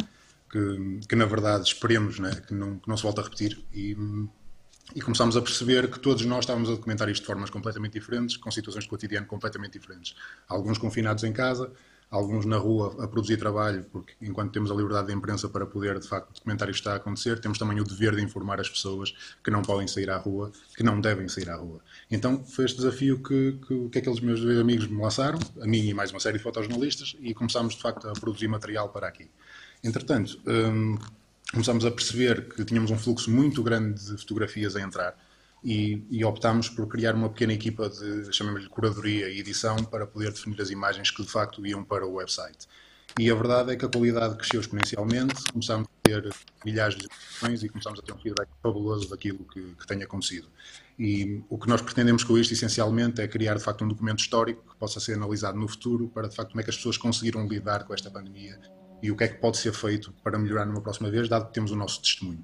que, que na verdade esperemos né, que, não, que não se volte a repetir. E, e começámos a perceber que todos nós estávamos a documentar isto de formas completamente diferentes, com situações de cotidiano completamente diferentes. Alguns confinados em casa, alguns na rua a produzir trabalho, porque enquanto temos a liberdade de imprensa para poder, de facto, documentar isto está a acontecer, temos também o dever de informar as pessoas que não podem sair à rua, que não devem sair à rua. Então foi este desafio que, que, que aqueles meus dois amigos me lançaram, a mim e mais uma série de fotojornalistas, e começámos, de facto, a produzir material para aqui. Entretanto, hum, começámos a perceber que tínhamos um fluxo muito grande de fotografias a entrar, e, e optámos por criar uma pequena equipa de, chamemos-lhe, curadoria e edição para poder definir as imagens que de facto iam para o website. E a verdade é que a qualidade cresceu exponencialmente, começámos a ter milhares de inscrições e começámos a ter um feedback fabuloso daquilo que, que tem acontecido. E o que nós pretendemos com isto, essencialmente, é criar de facto um documento histórico que possa ser analisado no futuro para de facto como é que as pessoas conseguiram lidar com esta pandemia e o que é que pode ser feito para melhorar numa próxima vez, dado que temos o nosso testemunho.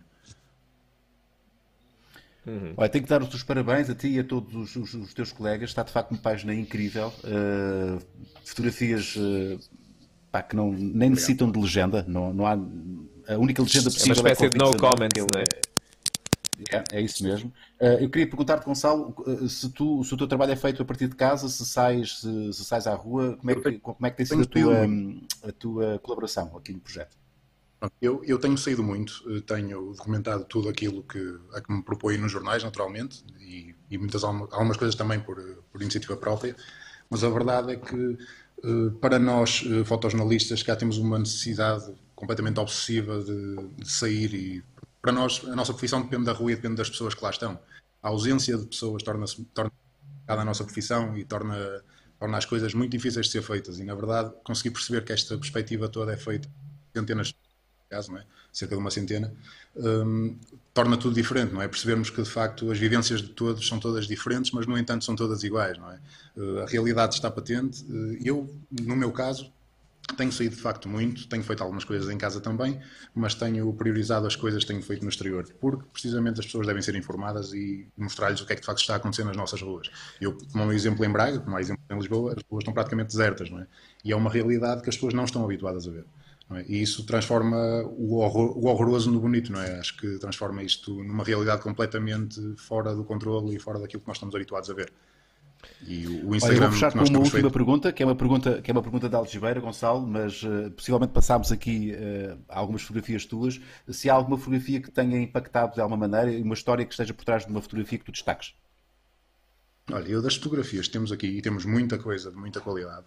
Uhum. Olha, tenho que dar os teus parabéns a ti e a todos os, os, os teus colegas. Está de facto uma página incrível. Uh, fotografias uh, pá, que não, nem necessitam de legenda. Não, não há, a única legenda possível é uma espécie é de no comment, não é? É, é isso mesmo. Uh, eu queria perguntar-te, Gonçalo, se, tu, se o teu trabalho é feito a partir de casa, se sais, se, se sais à rua, como é que, como é que tem sido a tua, a tua colaboração aqui no projeto? Eu, eu, tenho saído muito, eh, tenho documentado tudo aquilo que, a que me propõe nos jornais, naturalmente, e, e muitas, algumas coisas também por, por, iniciativa própria, mas a verdade é que eh, para nós, eh, fotojornalistas, cá temos uma necessidade completamente obsessiva de, de sair e para nós a nossa profissão depende da rua e depende das pessoas que lá estão. A ausência de pessoas torna-se torna a nossa profissão e torna, torna as coisas muito difíceis de ser feitas e na verdade consegui perceber que esta perspectiva toda é feita centenas de caso, é? cerca de uma centena, um, torna tudo diferente, não é? Percebermos que de facto as vivências de todos são todas diferentes, mas no entanto são todas iguais, não é? Uh, a realidade está patente. Uh, eu, no meu caso, tenho saído de facto muito, tenho feito algumas coisas em casa também, mas tenho priorizado as coisas que tenho feito no exterior, porque precisamente as pessoas devem ser informadas e mostrar-lhes o que é que de facto está acontecendo nas nossas ruas. Eu, como um exemplo em Braga, como um exemplo em Lisboa, as ruas estão praticamente desertas, não é? E é uma realidade que as pessoas não estão habituadas a ver. É? E isso transforma o, horror, o, horroroso no bonito, não é? Acho que transforma isto numa realidade completamente fora do controle e fora daquilo que nós estamos habituados a ver. E o Instagram. Olha, vou fechar com uma última feito... pergunta, que é uma pergunta, que é uma pergunta da Algibeira, Gonçalo, mas uh, possivelmente passámos aqui uh, algumas fotografias tuas. Se há alguma fotografia que tenha impactado de alguma maneira, uma história que esteja por trás de uma fotografia que tu destaques? Olha, eu das fotografias que temos aqui, e temos muita coisa de muita qualidade,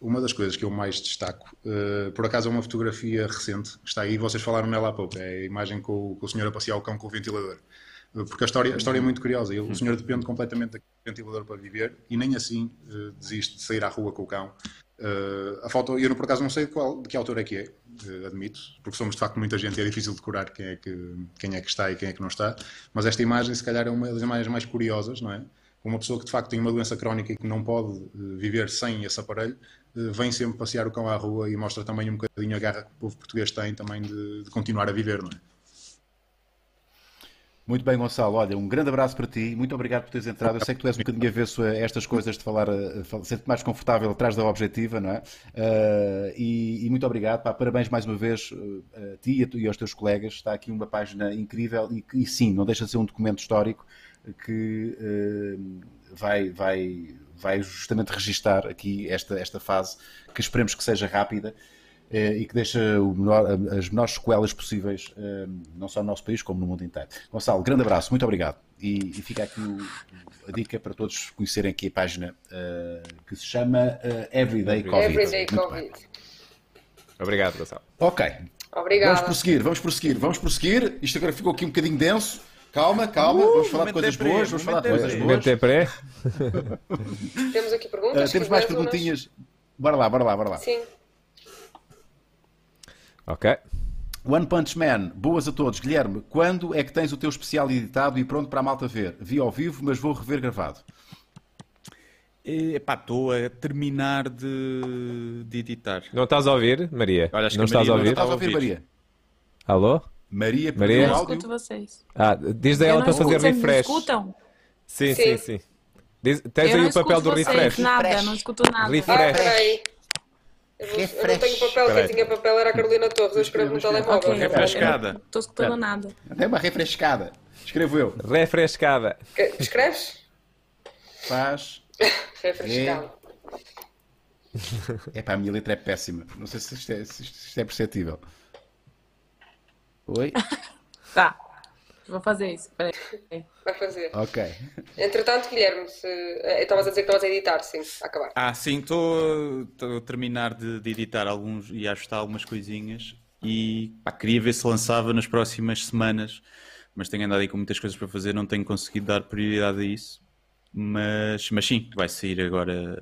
uma das coisas que eu mais destaco, uh, por acaso é uma fotografia recente, está aí, vocês falaram nela há pouco, é a imagem com, com o senhor a passear o cão com o ventilador. Uh, porque a história, a história é muito curiosa, o senhor depende completamente do ventilador para viver e nem assim uh, desiste de sair à rua com o cão. a foto, eu por acaso não sei de, qual, de que autor é que é, admito, porque somos de facto muita gente e é difícil decorar quem é, que, quem é que está e quem é que não está, mas esta imagem se calhar é uma das imagens mais curiosas, não é? Uma pessoa que de facto tem uma doença crónica e que não pode viver sem esse aparelho, vem sempre passear o cão à rua e mostra também um bocadinho a garra que o povo português tem também de, de continuar a viver, não é? Muito bem, Gonçalo. Olha, um grande abraço para ti. Muito obrigado por teres entrado. Eu sei que tu és um bocadinho avesso a estas coisas de falar, ser-te mais confortável atrás da objetiva, não é? Uh, e, e, muito obrigado. Pá, parabéns mais uma vez uh, a ti e aos teus colegas. Está aqui uma página incrível e, e sim, não deixa de ser um documento histórico que uh, vai, vai, vai justamente registar aqui esta, esta fase, que esperemos que seja rápida eh, e que deixe menor, as menores sequelas possíveis, eh, não só no nosso país, como no mundo inteiro. Gonçalo, grande abraço, muito obrigado. E, e fica aqui o, a dica para todos conhecerem aqui a página uh, que se chama uh, Everyday Covid. Everyday Covid. Obrigado, Gonçalo. Ok. Obrigada. Vamos prosseguir, vamos prosseguir, vamos prosseguir. Isto agora ficou aqui um bocadinho denso. Calma, calma, vamos falar de coisas pré, boas, vamos falar de coisas pré. boas. É pré? Temos aqui perguntas. temos mais perguntinhas. Bora lá, bora lá, bora lá. Sim. Ok. One Punch Man, boas a todos. Guilherme, quando é que tens o teu especial editado e pronto para a malta ver? Vi ao vivo, mas vou rever gravado. Epá, estou a terminar de, de editar. Não estás a ouvir, Maria? Olha, acho não que a estás a Maria ouvir? não Estás a a ouvir, ouvir. Maria? Alô? Maria, Maria? não escuto vocês. Ah, diz a ela não para fazer escuto, vocês me refresh. escutam? Sim, sim, Sim. sim. Diz- tens eu aí não o papel do escuto vocês, refresh. Nada, não escuto nada. Refresh. Ah. Eu, vou- eu não tenho papel, Peraí. quem tinha papel era a Carolina Torres, eu escrevo no telemóvel. Ok, Refrescada. tô escutando nada. É uma refrescada. Escrevo eu. Refrescada. Que- Escreves? Faz. (laughs) Refrescado. É pá, a minha letra é péssima. Não sei se isto é, se isto é perceptível. Oi? (laughs) Tá. Vou fazer isso. Peraí. Vai fazer. Ok. Entretanto, Guilherme, se... eh, estavas a dizer que estavas a editar, sim, a acabar. Ah, sim, estou estou a terminar de, de editar alguns e a ajustar algumas coisinhas e pá, queria ver se lançava nas próximas semanas, mas tenho andado aí com muitas coisas para fazer, não tenho conseguido dar prioridade a isso. Mas, mas sim, vai sair agora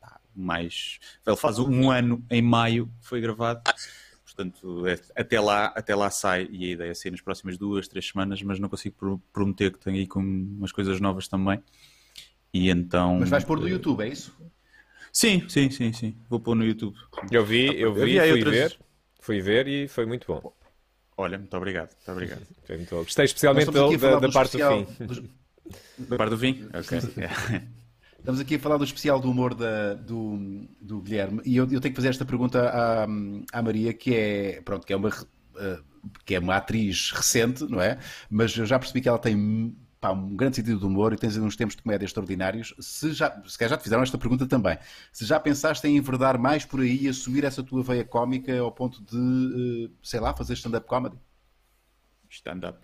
pá, mais. Ele faz um ano em maio que foi gravado. Portanto, é- até lá, até lá sai e a ideia é sair nas próximas duas, três semanas, mas não consigo pro- prometer que tenho aí com umas coisas novas também. E então. Mas vais pôr no YouTube, é isso? Sim, sim, sim, sim. Vou pôr no YouTube. Eu vi, eu vi, vi aí fui outras- ver. Fui ver e foi muito bom. Olha, muito obrigado, muito obrigado. Foi muito bom. Gostei especialmente da, da, da parte do fim. Da parte do vinho? Ok. (laughs) Estamos aqui a falar do especial do humor da- do, do Guilherme e eu, eu tenho que fazer esta pergunta à, à Maria, que é, pronto, que é uma eh, que é uma atriz recente, não é? Mas eu já percebi que ela tem pá, um grande sentido de humor e tens uns tempos de comédia extraordinários. Se já, se calhar já te fizeram esta pergunta também. Se já pensaste em enverdar mais por aí e assumir essa tua veia cómica ao ponto de, eh, sei lá, fazer stand-up comedy? Stand-up.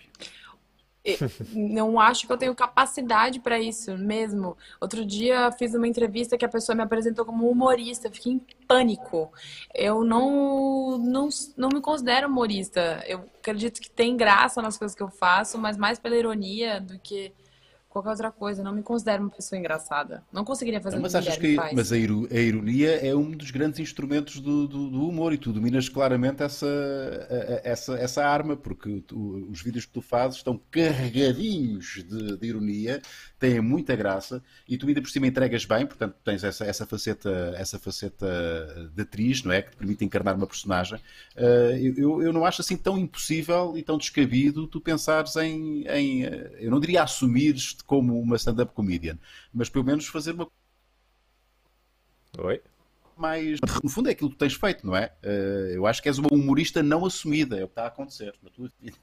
Não acho que eu tenho capacidade para isso mesmo. Outro dia fiz uma entrevista que a pessoa me apresentou como humorista, fiquei em pânico. Eu não, não, não me considero humorista. Eu acredito que tem graça nas coisas que eu faço, mas mais pela ironia do que qualquer outra coisa. Não me considero uma pessoa engraçada. Não conseguiria fazer Mas achas que faz. mas a, iro- a ironia é um dos grandes instrumentos do, do- do humor e tu dominas claramente essa, a- essa, essa arma, porque tu- os vídeos que tu fazes estão carregadinhos de, de ironia, têm muita graça e tu ainda por cima entregas bem, portanto tens essa, essa, faceta, essa faceta de atriz, não é? Que te permite encarnar uma personagem. Uh, eu, eu- não acho assim tão impossível e tão descabido tu pensares em, em, uh, eu não diria assumires-te como uma stand-up comedian, mas pelo menos fazer uma Oi? mais. No fundo é aquilo que tens feito, não é? Uh, eu acho que és uma humorista não assumida, é o que está a acontecer na tua vida.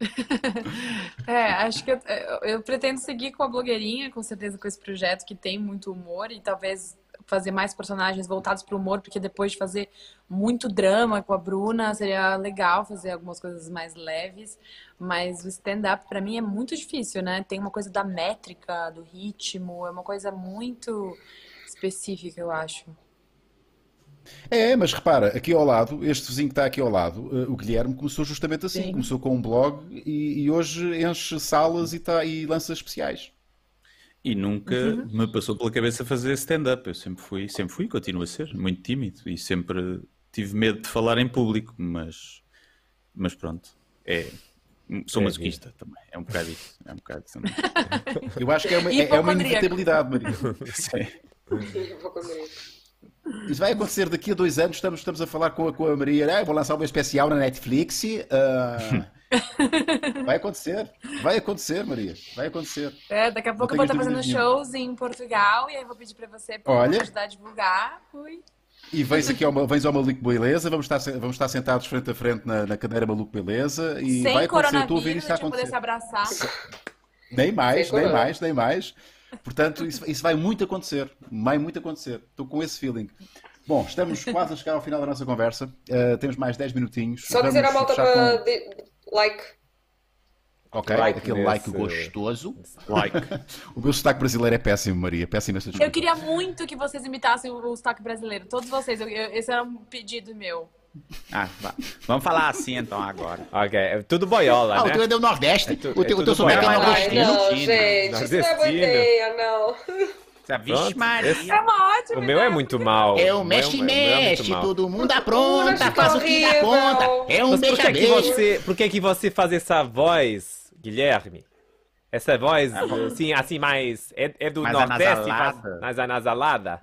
(laughs) É, acho que eu- eu pretendo seguir com a blogueirinha, com certeza com esse projeto que tem muito humor e talvez fazer mais personagens voltados para o humor, porque depois de fazer muito drama com a Bruna, seria legal fazer algumas coisas mais leves, mas o stand-up para mim é muito difícil, né? Tem uma coisa da métrica, do ritmo, é uma coisa muito específica, eu acho. É, mas repara, aqui ao lado, este vizinho que está aqui ao lado, uh, o Guilherme, começou justamente assim. Sim. Começou com um blog e, e hoje enche salas e, tá, e lança especiais. E nunca Uhum. me passou pela cabeça fazer stand-up. Eu sempre fui, sempre fui e continuo a ser muito tímido e sempre tive medo de falar em público, mas, mas pronto. É, sou É masoquista também. É um bocado isso. É um bocado também. (laughs) Eu acho que é uma, é, é uma inevitabilidade, Maria. (laughs) Isso vai acontecer daqui a dois anos. Estamos, estamos a falar com a, com a Maria. Ah, vou lançar uma especial na Netflix. ah, (laughs) vai acontecer. Vai acontecer, Maria. Vai acontecer. É, daqui a pouco eu vou estar fazendo nenhuma. shows em Portugal e aí vou pedir para você Olha. ajudar a divulgar. Ui. E vens aqui ao, vens ao Maluco Beleza. Vamos estar, vamos estar sentados frente a frente na, na cadeira Maluco Beleza. E Sem vai acontecer. Estou a coronavírus, isso a a gente poder acontecer. se abraçar. Nem mais, Sem nem corona. mais, nem mais. Portanto, isso, isso vai muito acontecer. Vai muito acontecer. Estou com esse feeling. Bom, estamos quase a chegar ao final da nossa conversa. Uh, temos mais 10 minutinhos. Só dizer à Vamos malta para com- like. Ok, Like aquele nesse- like gostoso. Like. (laughs) O meu sotaque brasileiro é péssimo, Maria. Péssimo essa Eu queria muito que vocês imitassem o, o sotaque brasileiro. Todos vocês. Eu- eu- esse era um pedido meu. Ah. Vamos falar assim então agora. Ok, é tudo boiola, Ah, o né? teu é do Nordeste. É tu- o teu, é o teu sotaque é nordestino. não, Nordestino. gente, isso não é boa ideia, não. Vixe Maria. É uma ótima O meu é muito mau. É o meu- mexe, é muito mexe, todo mundo apronta, Mexe faz o que dá conta. É um Mas por que, é que você, por que é que você faz essa voz, Guilherme? Essa voz, assim, assim mais... É, é do Mais Nordeste? anasalada. Mais anasalada?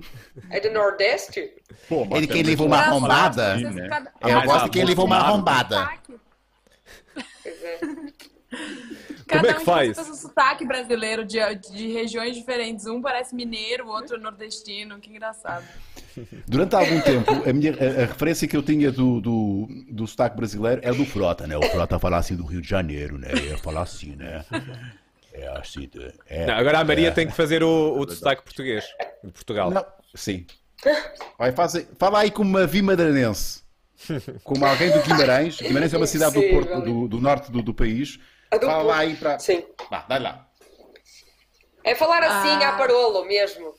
É do Nordeste? Pô, Ele que levou uma arrombada. Né? Eu gosto que ele levou uma arrombada. Pois é. Cada é que um faz? tem o sotaque brasileiro de, de regiões diferentes. Um parece mineiro, o outro nordestino. Que engraçado. Durante algum tempo, a, minha, a, a referência que eu tinha do, do, do sotaque brasileiro é do Frota, né? O Frota fala assim do Rio de Janeiro, né? Ia falar assim, né? É assim, de- é, Não, agora a Maria é. tem que fazer o, o destaque português, de Portugal. Não, sim. Vai, faz fala aí como uma vimadranense. Como alguém do Guimarães. Guimarães é uma cidade do. Porto, do, do norte do, do país. Do Fala aí para. Sim. Vá, dá lá. É falar assim Ah. à parolo mesmo.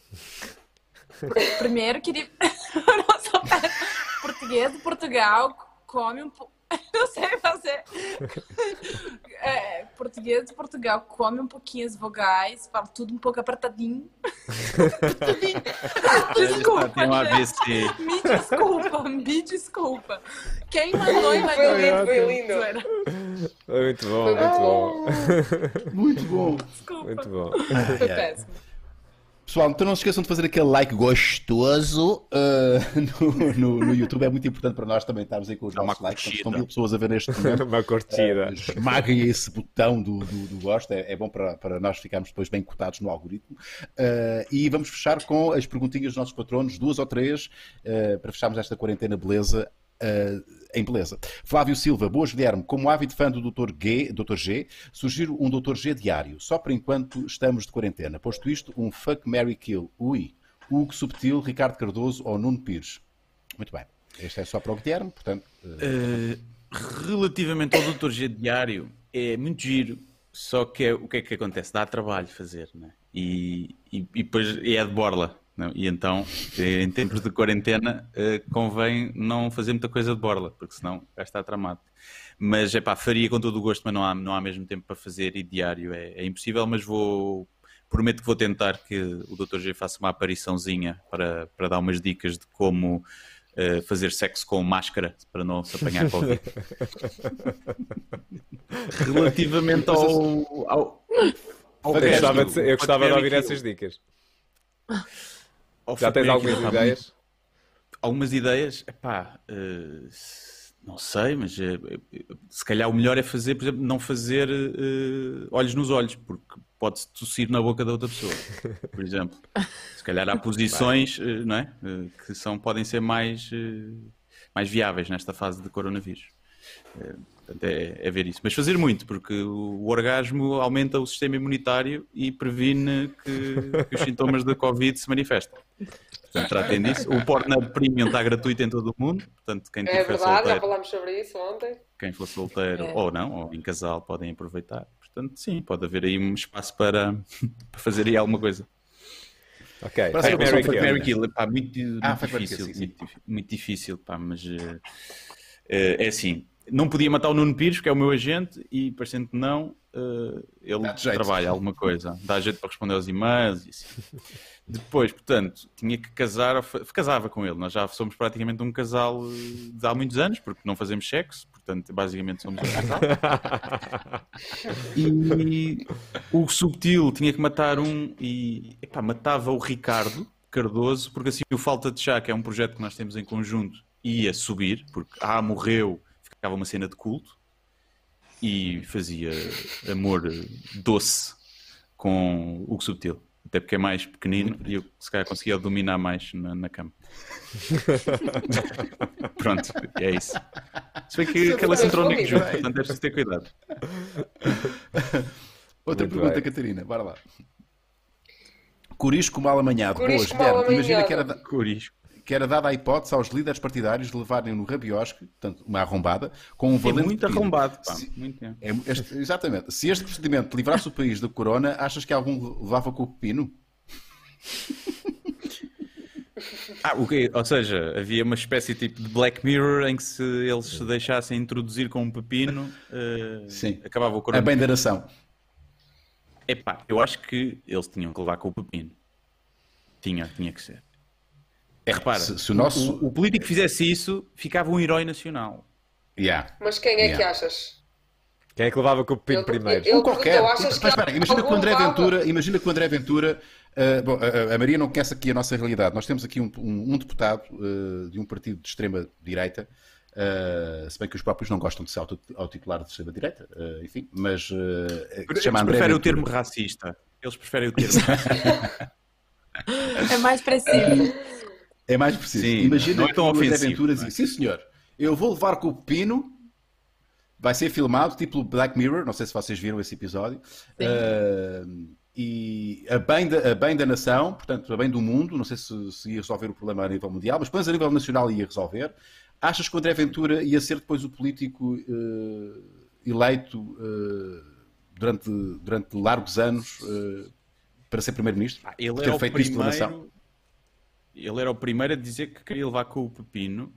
Primeiro, queria. (laughs) (laughs) Português de Portugal come um pouco. (laughs) Não sei fazer. (laughs) É, português de Portugal come um pouquinho as vogais, fala tudo um pouco apertadinho. (laughs) desculpa, um. ABC. Me desculpa, me desculpa. Quem mandou e Foi lindo, foi lindo. Muito bom, muito bom. Muito bom. Desculpa. Muito bom. Foi péssimo. Pessoal, então não se esqueçam de fazer aquele like gostoso uh, no, no, no YouTube. É muito importante para nós também estarmos aí com os Dá nossos likes. Curtida. Estão mil pessoas a ver neste momento. (laughs) Uma curtida. Uh, esmaguem esse botão do, do, do gosto, é, é bom para, para nós ficarmos depois bem cotados no algoritmo. Uh, e vamos fechar com as perguntinhas dos nossos patronos, duas ou três, para fecharmos esta quarentena beleza. Uh, em beleza. Flávio Silva, boas Guilherme. Como ávido fã do Dr. G, Dr. G, sugiro um Dr. G diário, só por enquanto estamos de quarentena. Posto isto, um Fuck Mary Kill. Ui. Hugo Subtil, Ricardo Cardoso ou Nuno Pires. Muito bem. Este é só para o Guilherme, portanto. uh, relativamente ao Dr. G diário, é muito giro, só que é- o que é que acontece? Dá trabalho fazer, né? e, e, e depois é de borla. Não? E então, em tempos de quarentena, eh, convém não fazer muita coisa de borla, porque senão vai estar tramado. Mas é pá, faria com todo o gosto, mas não há, não há mesmo tempo para fazer e diário é, é impossível. Mas vou, prometo que vou tentar que o Dr. G faça uma apariçãozinha para, para dar umas dicas de como eh, fazer sexo com máscara para não se apanhar Covid. (laughs) Relativamente ao. ao, ao Eu gostava, de, eu gostava de ouvir essas dicas. Ao Já tens algumas ideias? algumas ideias, epá, eh, não sei, mas eh, se calhar o melhor é fazer, por exemplo, não fazer eh, olhos nos olhos, porque pode-se tossir na boca da outra pessoa, (laughs) por exemplo. Se calhar há posições, não é? Que são, podem ser mais, mais viáveis nesta fase de coronavírus. Portanto, é, é ver isso. Mas fazer muito, porque o, orgasmo aumenta o sistema imunitário e previne que, que os sintomas da Covid se manifestem. Portanto, tratem disso. O Pornhub Premium está gratuito em todo o mundo. Portanto, quem É verdade, já solteiro, falámos sobre isso ontem. quem for solteiro É. ou não, ou em casal, podem aproveitar. Portanto, sim, pode haver aí um espaço para, (laughs) para fazer aí alguma coisa. Ok. Para ser- Mary, Kill. Mary Kill, pá, muito, Ah, muito difícil, Kill, sim, muito, dif- muito difícil, pá, mas eh, é assim, não podia matar o Nuno Pires, que é o meu agente, e parecendo que não, eh, ele trabalha alguma coisa, dá jeito para responder aos e-mails e assim. Depois, portanto, tinha que casar, casava com ele, nós já somos praticamente um casal eh, de há muitos anos, porque não fazemos sexo, portanto, basicamente somos um casal. E o subtil tinha que matar um e epá, matava o Ricardo Cardoso, porque assim o Falta de Chá, que é um projeto que nós temos em conjunto, ia subir, porque ah, morreu, ficava uma cena de culto e fazia amor doce com o Subtil. Até porque é mais pequenino e eu se calhar conseguia dominar mais na, na cama. (laughs) Pronto, é isso. Se bem que, que ela se entrou nisso junto, portanto é preciso ter cuidado. (laughs) Outra Muito pergunta, bem. Catarina, bora lá. Corisco mal amanhado. Corisco Boas, mal Guilherme. Imagina que era, amanhado. da- Corisco. Que era dada a hipótese aos líderes partidários de levarem no rabiosque, portanto, uma arrombada, com um É valente muito pepino. arrombado, pá. Se- Muito, é. é- este- exatamente. Se este procedimento livrasse o país da corona, achas que algum levava com o pepino? (laughs) Ah, o quê? Ou seja, havia uma espécie tipo de Black Mirror em que se eles se deixassem introduzir com um pepino, eh, Sim. acabava o A coronavírus. bem da nação. Epá, eu acho que eles tinham que levar com o pepino. Tinha, tinha que ser. É, repara, se- se o nosso- o, o político fizesse isso, ficava um herói nacional. Yeah. Mas quem é que Yeah. achas? Quem é que levava com o pepino primeiro? eu- Um qualquer. eu que Mas espera, imagina que o André. Ventura, imagina que o André Ventura, uh, bom, a, a Maria não conhece aqui a nossa realidade. Nós temos aqui um, um- um deputado uh, de um partido de extrema direita, uh, se bem que os próprios não gostam de se auto- autotitular de extrema direita, uh, enfim, mas uh, que Eles chama André preferem o termo racista. Eles preferem o termo (laughs) racista. É mais preciso. (laughs) É mais preciso. Sim, Imagina não é que tão o André ofensivo, Ventura não é? sim senhor, eu vou levar com o pepino. Vai ser filmado, tipo Black Mirror, não sei se vocês viram esse episódio. Uh, e a bem, da, a bem da nação, portanto, a bem do mundo, não sei se, se ia resolver o problema a nível mundial, mas depois a nível nacional ia resolver. Achas que o André Ventura ia ser depois o político uh, eleito uh, durante, durante largos anos uh, para ser primeiro-ministro? Ah, Ele ter o primeiro. Ele era o primeiro a dizer que queria levar com o pepino.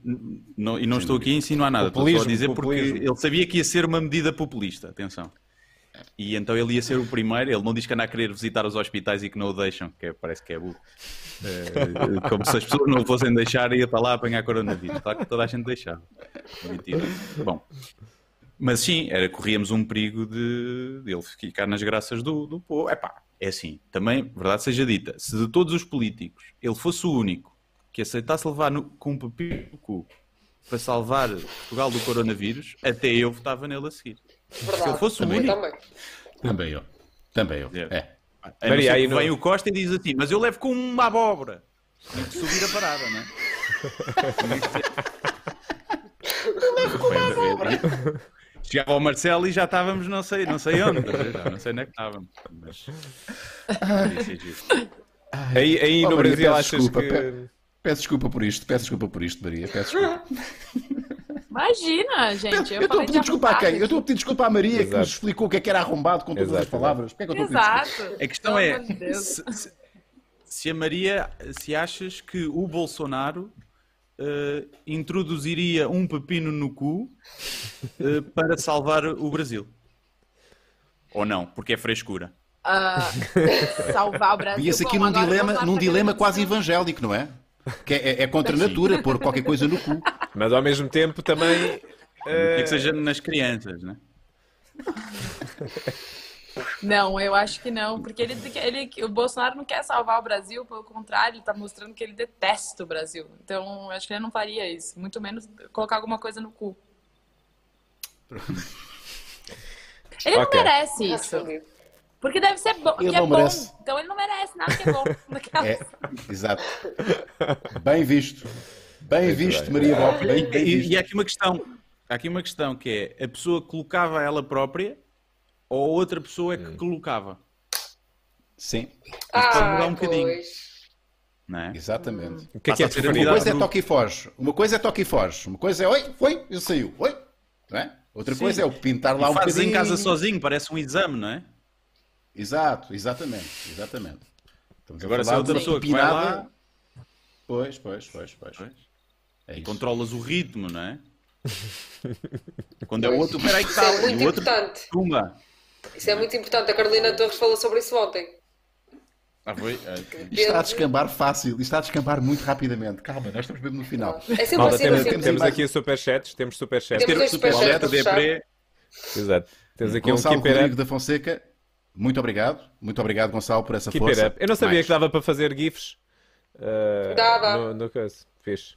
Não- e não estou aqui a insinuar nada, estou só a Populismo, dizer porque populismo. ele sabia que ia ser uma medida populista. Atenção. E então ele ia ser o primeiro. Ele não diz que anda a querer visitar os hospitais e que não o deixam, que é- parece que é burro. Eh, como se as pessoas não o fossem deixar e ia para lá apanhar coronavírus. Claro que toda a gente deixava. Mentira. Bom. Mas sim, era, corríamos um perigo de, de ele ficar nas graças do, do povo. Epá, é assim, também, verdade seja dita, se de todos os políticos ele fosse o único que aceitasse levar no- com um papel no cu para salvar Portugal do coronavírus, até eu votava nele a seguir. Verdade. Se ele fosse o Também, único. também. Também eu. Também eu. É. É. Maria, aí não- vem o Costa e diz assim, mas eu levo com uma abóbora. Tem que subir a parada, não é? (laughs) Chegava ao Marcelo e já estávamos não sei, não sei onde, não sei onde é que estávamos. Mas... ser giro. Aí, aí Oh, no Maria, Brasil peço achas desculpa, que. pe- Peço desculpa por isto, peço desculpa por isto, Maria, peço desculpa. Imagina, gente. Eu Eu, estou a pedir de desculpa a quem? Eu estou a pedir desculpa à Maria que Exato. nos explicou o que é que era arrombado com todas as Exato, palavras. Porquê é que eu estou a pedir desculpa? Exato. A questão é, se a Maria, se achas que o Bolsonaro eh, introduziria um pepino no cu eh, para salvar o Brasil? Ou não? Porque é frescura. Ah, (laughs) salvar o Brasil. Vias aqui Bom, num dilema, num dilema quase evangélico, não é? Que é, é- é contra a natura pôr qualquer coisa no cu. Mas ao mesmo tempo também. É eh, que seja nas crianças, né? (laughs) Não, eu acho que não, porque ele, ele, o Bolsonaro não quer salvar o Brasil, pelo contrário, ele está mostrando que ele detesta o Brasil. Então, eu acho que ele não faria isso, muito menos colocar alguma coisa no cu. Ele Ok. não merece isso, porque deve ser bom, Ele que é não bom. merece. Então ele não merece nada que é bom. (laughs) É, exato. Bem visto. Bem visto, Maria Bob. Bem, bem E, visto. e há aqui uma questão, há aqui uma questão que é a pessoa colocava ela própria ou outra pessoa é que colocava, Sim, pode mudar Ah, um bocadinho. pois. não é? exatamente. O que é que é a Uma coisa é toque e foge. Uma coisa é toque e foge. Uma coisa é oi, foi, e saiu. Oi. Não é? Outra Sim. coisa é o pintar lá E um fazes em bocadinho. casa sozinho, parece um exame, não é? Exato, exatamente, exatamente. Estamos Agora se é outra pessoa que vai lá, Pois, pois, pois, pois. Pois. É isso. controlas o ritmo, não é? (laughs) Quando é o outro, peraí que está, é muito e o outro, importante. tumba. Isso é muito importante. A Carolina Torres falou sobre isso ontem. Ah, foi? Ah, Isto está a descambar fácil, isto está a descambar muito rapidamente. Calma, nós estamos mesmo no final. É sempre Malta, assim, temos, assim. temos temos mais- aqui superchats. Temos superchats. Temos ter dois superchats deprê. Exato. Temos aqui Gonçalo um Rodrigo up. da Fonseca, muito obrigado. Muito obrigado, Gonçalo, por essa Keep força. Eu não sabia Mais. que dava para fazer GIFs. Dá, dá. No, no coisa. Fixe.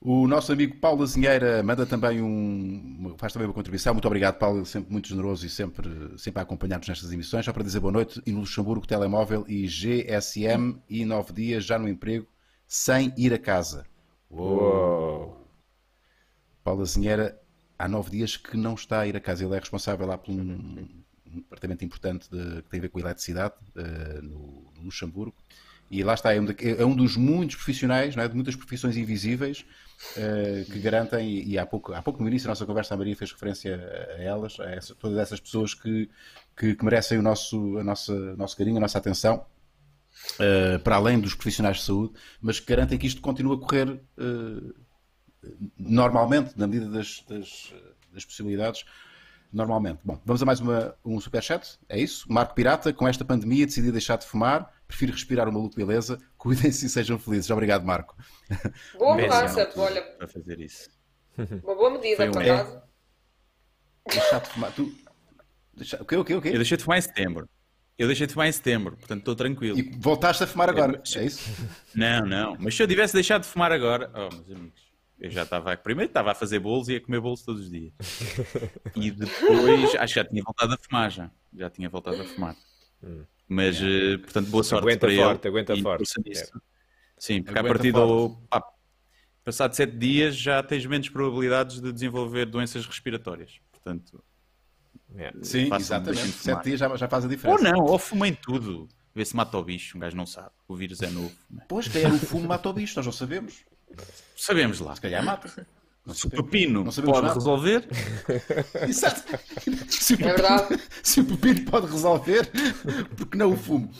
O nosso amigo Paulo Azinheira manda também um. faz também uma contribuição. Muito obrigado, Paulo, ele sempre muito generoso e sempre, sempre a acompanhar-nos nestas emissões. Só para dizer boa noite. E no Luxemburgo, telemóvel e GSM e nove dias já no emprego, sem ir a casa. Uou. Paulo Azinheira, há nove dias que não está a ir a casa. Ele é responsável lá por um, um departamento importante de- que tem a ver com a eletricidade eh, no, no Luxemburgo. E lá está, é um, da- é um dos muitos profissionais, não é? de muitas profissões invisíveis, que garantem, e, há, pouco, há pouco no início da nossa conversa a Maria fez referência a, elas, a essa- todas essas pessoas que, que, que merecem o nosso, a nossa, nosso carinho, a nossa atenção. uh, para além dos profissionais de saúde, mas que garantem que isto continue a correr uh, normalmente, na medida das, das, das, possibilidades, normalmente. Bom, vamos a mais uma, um superchat, é isso? Marco Pirata, com esta pandemia decidi deixar de fumar, prefiro respirar uma maluco beleza, (laughs) cuidem-se e sejam felizes. Obrigado, Marco. Boa mudança, olha. Para fazer isso. Uma boa medida, Foi um é. Deixar de fumar. Tu... Deixar... O quê, o quê, o quê? Eu deixei de fumar em setembro. Eu deixei de fumar em setembro, portanto estou tranquilo. E voltaste a fumar agora, É, é isso? Não, não. Mas se eu tivesse deixado de fumar agora, oh, meus amigos, eu já estava. Primeiro estava a fazer bolos e a comer bolos todos os dias. E depois, acho que já tinha voltado a fumar já. Já tinha voltado a fumar. Mas, eh, portanto, boa sorte Aguenta para forte, ele. aguenta E forte. força nisso. Sim, porque Aguenta a partir forte. do. pá, passado sete dias já tens menos probabilidades de desenvolver doenças respiratórias. Portanto, É. Sim, exatamente. Sete dias já, já faz a diferença. ou não, ou fumem tudo. Vê se mata o bicho, um gajo não sabe. O vírus é novo. né? Pois, quem era o fumo mata o bicho, nós não sabemos. Sabemos lá. Se calhar mata. Não (laughs) Se o pepino pode nada. resolver, Exato. Se o É pepino- Se o pepino pode resolver, porque não o fumo?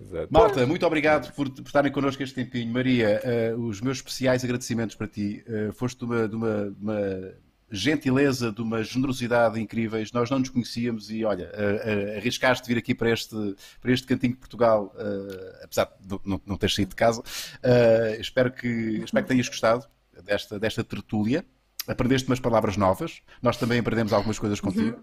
Exato. Malta, muito obrigado por, por estarem connosco este tempinho. Maria, eh, os meus especiais agradecimentos para ti. Eh, foste de uma, de uma- de uma gentileza, de uma generosidade incríveis. Nós não nos conhecíamos e, olha, eh, arriscaste vir aqui para este, para este cantinho de Portugal, eh, apesar de não, não ter saído de casa. Espero, que, espero que tenhas gostado desta, desta tertúlia. Aprendeste umas palavras novas. Nós também aprendemos algumas coisas contigo.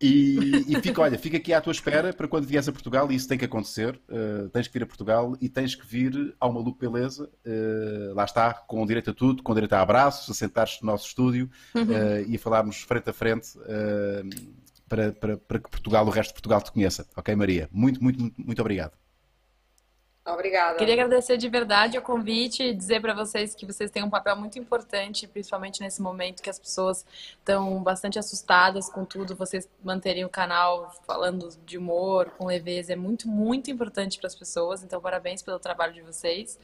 E, e fica, olha, fica aqui à tua espera para quando vieres a Portugal, e isso tem que acontecer. uh, tens que vir a Portugal e tens que vir ao Maluco Beleza. uh, lá está, com direito a tudo, com direito a abraços, a sentar-te no nosso estúdio uh, e a falarmos frente a frente para, para, para que Portugal, o resto de Portugal, te conheça. Ok, Maria? Muito, muito, muito, muito obrigado. Obrigada. Queria agradecer de verdade o convite e dizer para vocês que vocês têm um papel muito importante, principalmente nesse momento que as pessoas estão bastante assustadas com tudo. Vocês manterem o canal falando de humor, com leveza, é muito, muito importante para as pessoas. Então, parabéns pelo trabalho de vocês.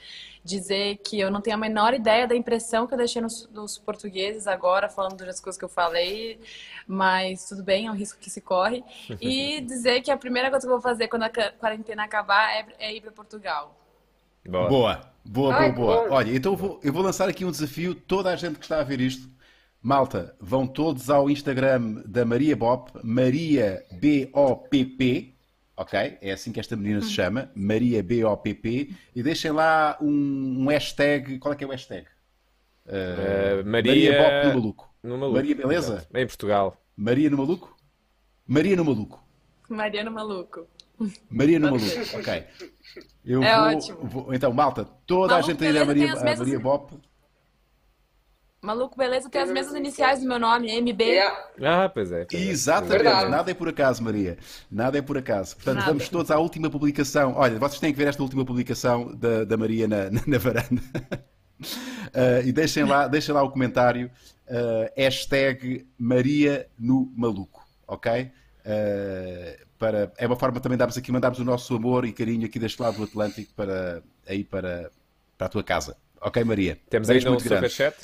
Dizer que eu não tenho a menor ideia da impressão que eu deixei nos, nos portugueses agora, falando das coisas que eu falei, mas tudo bem, é um risco que se corre. (laughs) E dizer que a primeira coisa que eu vou fazer quando a quarentena acabar é, é ir para Portugal. Boa. Boa, boa, Ai, boa, boa. Olha, então eu vou, eu vou lançar aqui um desafio. Toda a gente que está a ver isto, malta, vão todos ao Instagram da Maria Bop, Maria B-O-P-P, ok? É assim que esta menina se chama, Maria B-O-P-P, e deixem lá um, um hashtag. Qual é que é o hashtag? Uh, Maria Maria... Bop no Maluco. no Maluco. Maria Beleza? Exato. Em Portugal. Maria no Maluco? Maria no Maluco. Maria no Maluco, ok. Eu É vou- ótimo. vou- então, malta, toda Maluco a gente aí da Maria, a mesmas- Maria Bop. Maluco Beleza tem as mesmas iniciais do meu nome, MB. Yeah. Ah, pois é. pois é. Exatamente, Verdade. nada é por acaso, Maria. Nada é por acaso. Portanto, Nada. vamos todos à última publicação. Olha, vocês têm que ver esta última publicação da, da Maria na, na, na varanda. Uh, (laughs) e deixem lá, deixem lá o comentário. uh, hashtag Maria no Maluco, ok? Uh, para, é uma forma também de darmos aqui, mandarmos o nosso amor e carinho aqui deste lado do Atlântico para, aí para, para a tua casa. Ok, Maria? Temos Beijos ainda um muito superchat?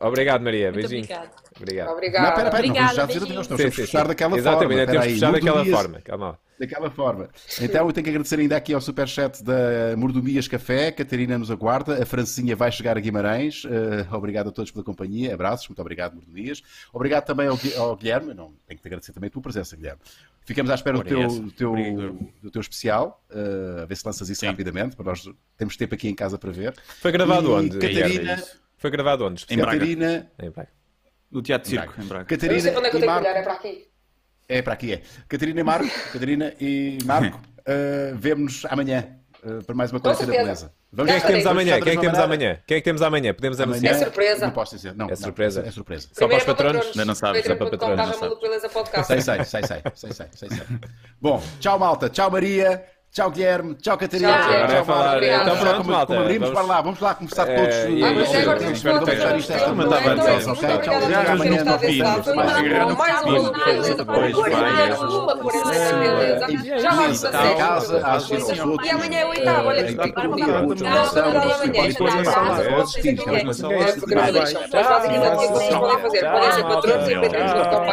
Obrigado, Maria. Muito Beijinho. obrigada. Obrigado. Obrigada. Não, pera, pera, não vamos Obrigada, já dizer nós temos que fechar daquela Exatamente, forma. ainda temos que fechar daquela forma. Calma. Daquela forma. Então eu tenho que agradecer ainda aqui ao superchat da Mordomias Café, Catarina nos aguarda, a Francinha vai chegar a Guimarães, Eh, obrigado a todos pela companhia, abraços, muito obrigado Mordomias. Obrigado também ao, Gui- ao Guilherme, não, tenho que te agradecer também a tua presença Guilherme. Ficamos à espera do teu, do teu, Obrigado. do teu especial, eh, a ver se lanças isso Sim. rapidamente, para nós temos tempo aqui em casa para ver. Foi gravado E onde? Catarina, É isso. Foi gravado onde? Em Braga. Catarina, Em Braga. No Teatro Circo, Braga. em Braga. Eu não sei Catarina para onde é que eu e tenho que Marco. olhar, é para aqui. É para aqui, é. Catarina e Marco, (laughs) Catarina e Marco, uh, (laughs) vemo-nos amanhã uh, para mais uma quarentena certeza. beleza. Vamos Quem é que temos amanhã? Quem é que da temos amanhã? Quem é que temos amanhã? Podemos Amanhã, anunciar? É surpresa. Não posso dizer. Não, É não, surpresa. É surpresa. Só para os Primeiro patronos? Ainda não sabes, só para Patreon.com patronos, sei, sei, sei, sei, sei, sei, sei. Bom, tchau malta, tchau Maria, tchau Guilherme, tchau Catarina, Tchau, Guilherme. tchau é falar- então Vamos lá pronto, como- malta, como abrimos, vamos- para lá, vamos lá começar É, todos. e- uh, Ah, mas agora temos que Espero que fazer fechar isto esta um Então, ok? Tchau, terem amanhã. uma- grande mais beleza. depois Uma vai. Já vamos Em fazer. casa, às vezes aos outros. E amanhã é o oitavo, olha que Em Não, não, não, podem assistir, quero mais É, porque não deixam. Mas basicamente o que podem fazer? Podem ser patronos e no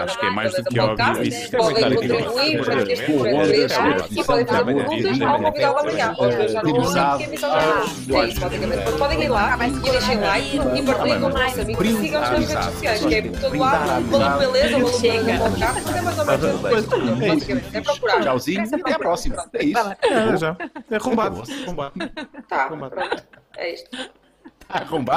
Acho que é mais do que óbvio isso. Podem contribuir para que este projeto cresça e podem fazer perguntas Um amanhã. Aos meus já não Aniversário. que avisar É isso, basicamente. Podem ir lá e deixem like e partilhem com os nossos amigos e sigam-nos nas redes sociais, que é por todo lado. Maluco Beleza, Maluco Beleza é mais ou menos tudo. Basicamente, é procurar. Tchauzinho e até à próxima. É isso. É, já. É combate. combate. Tá, pronto. É isto. Arrombado.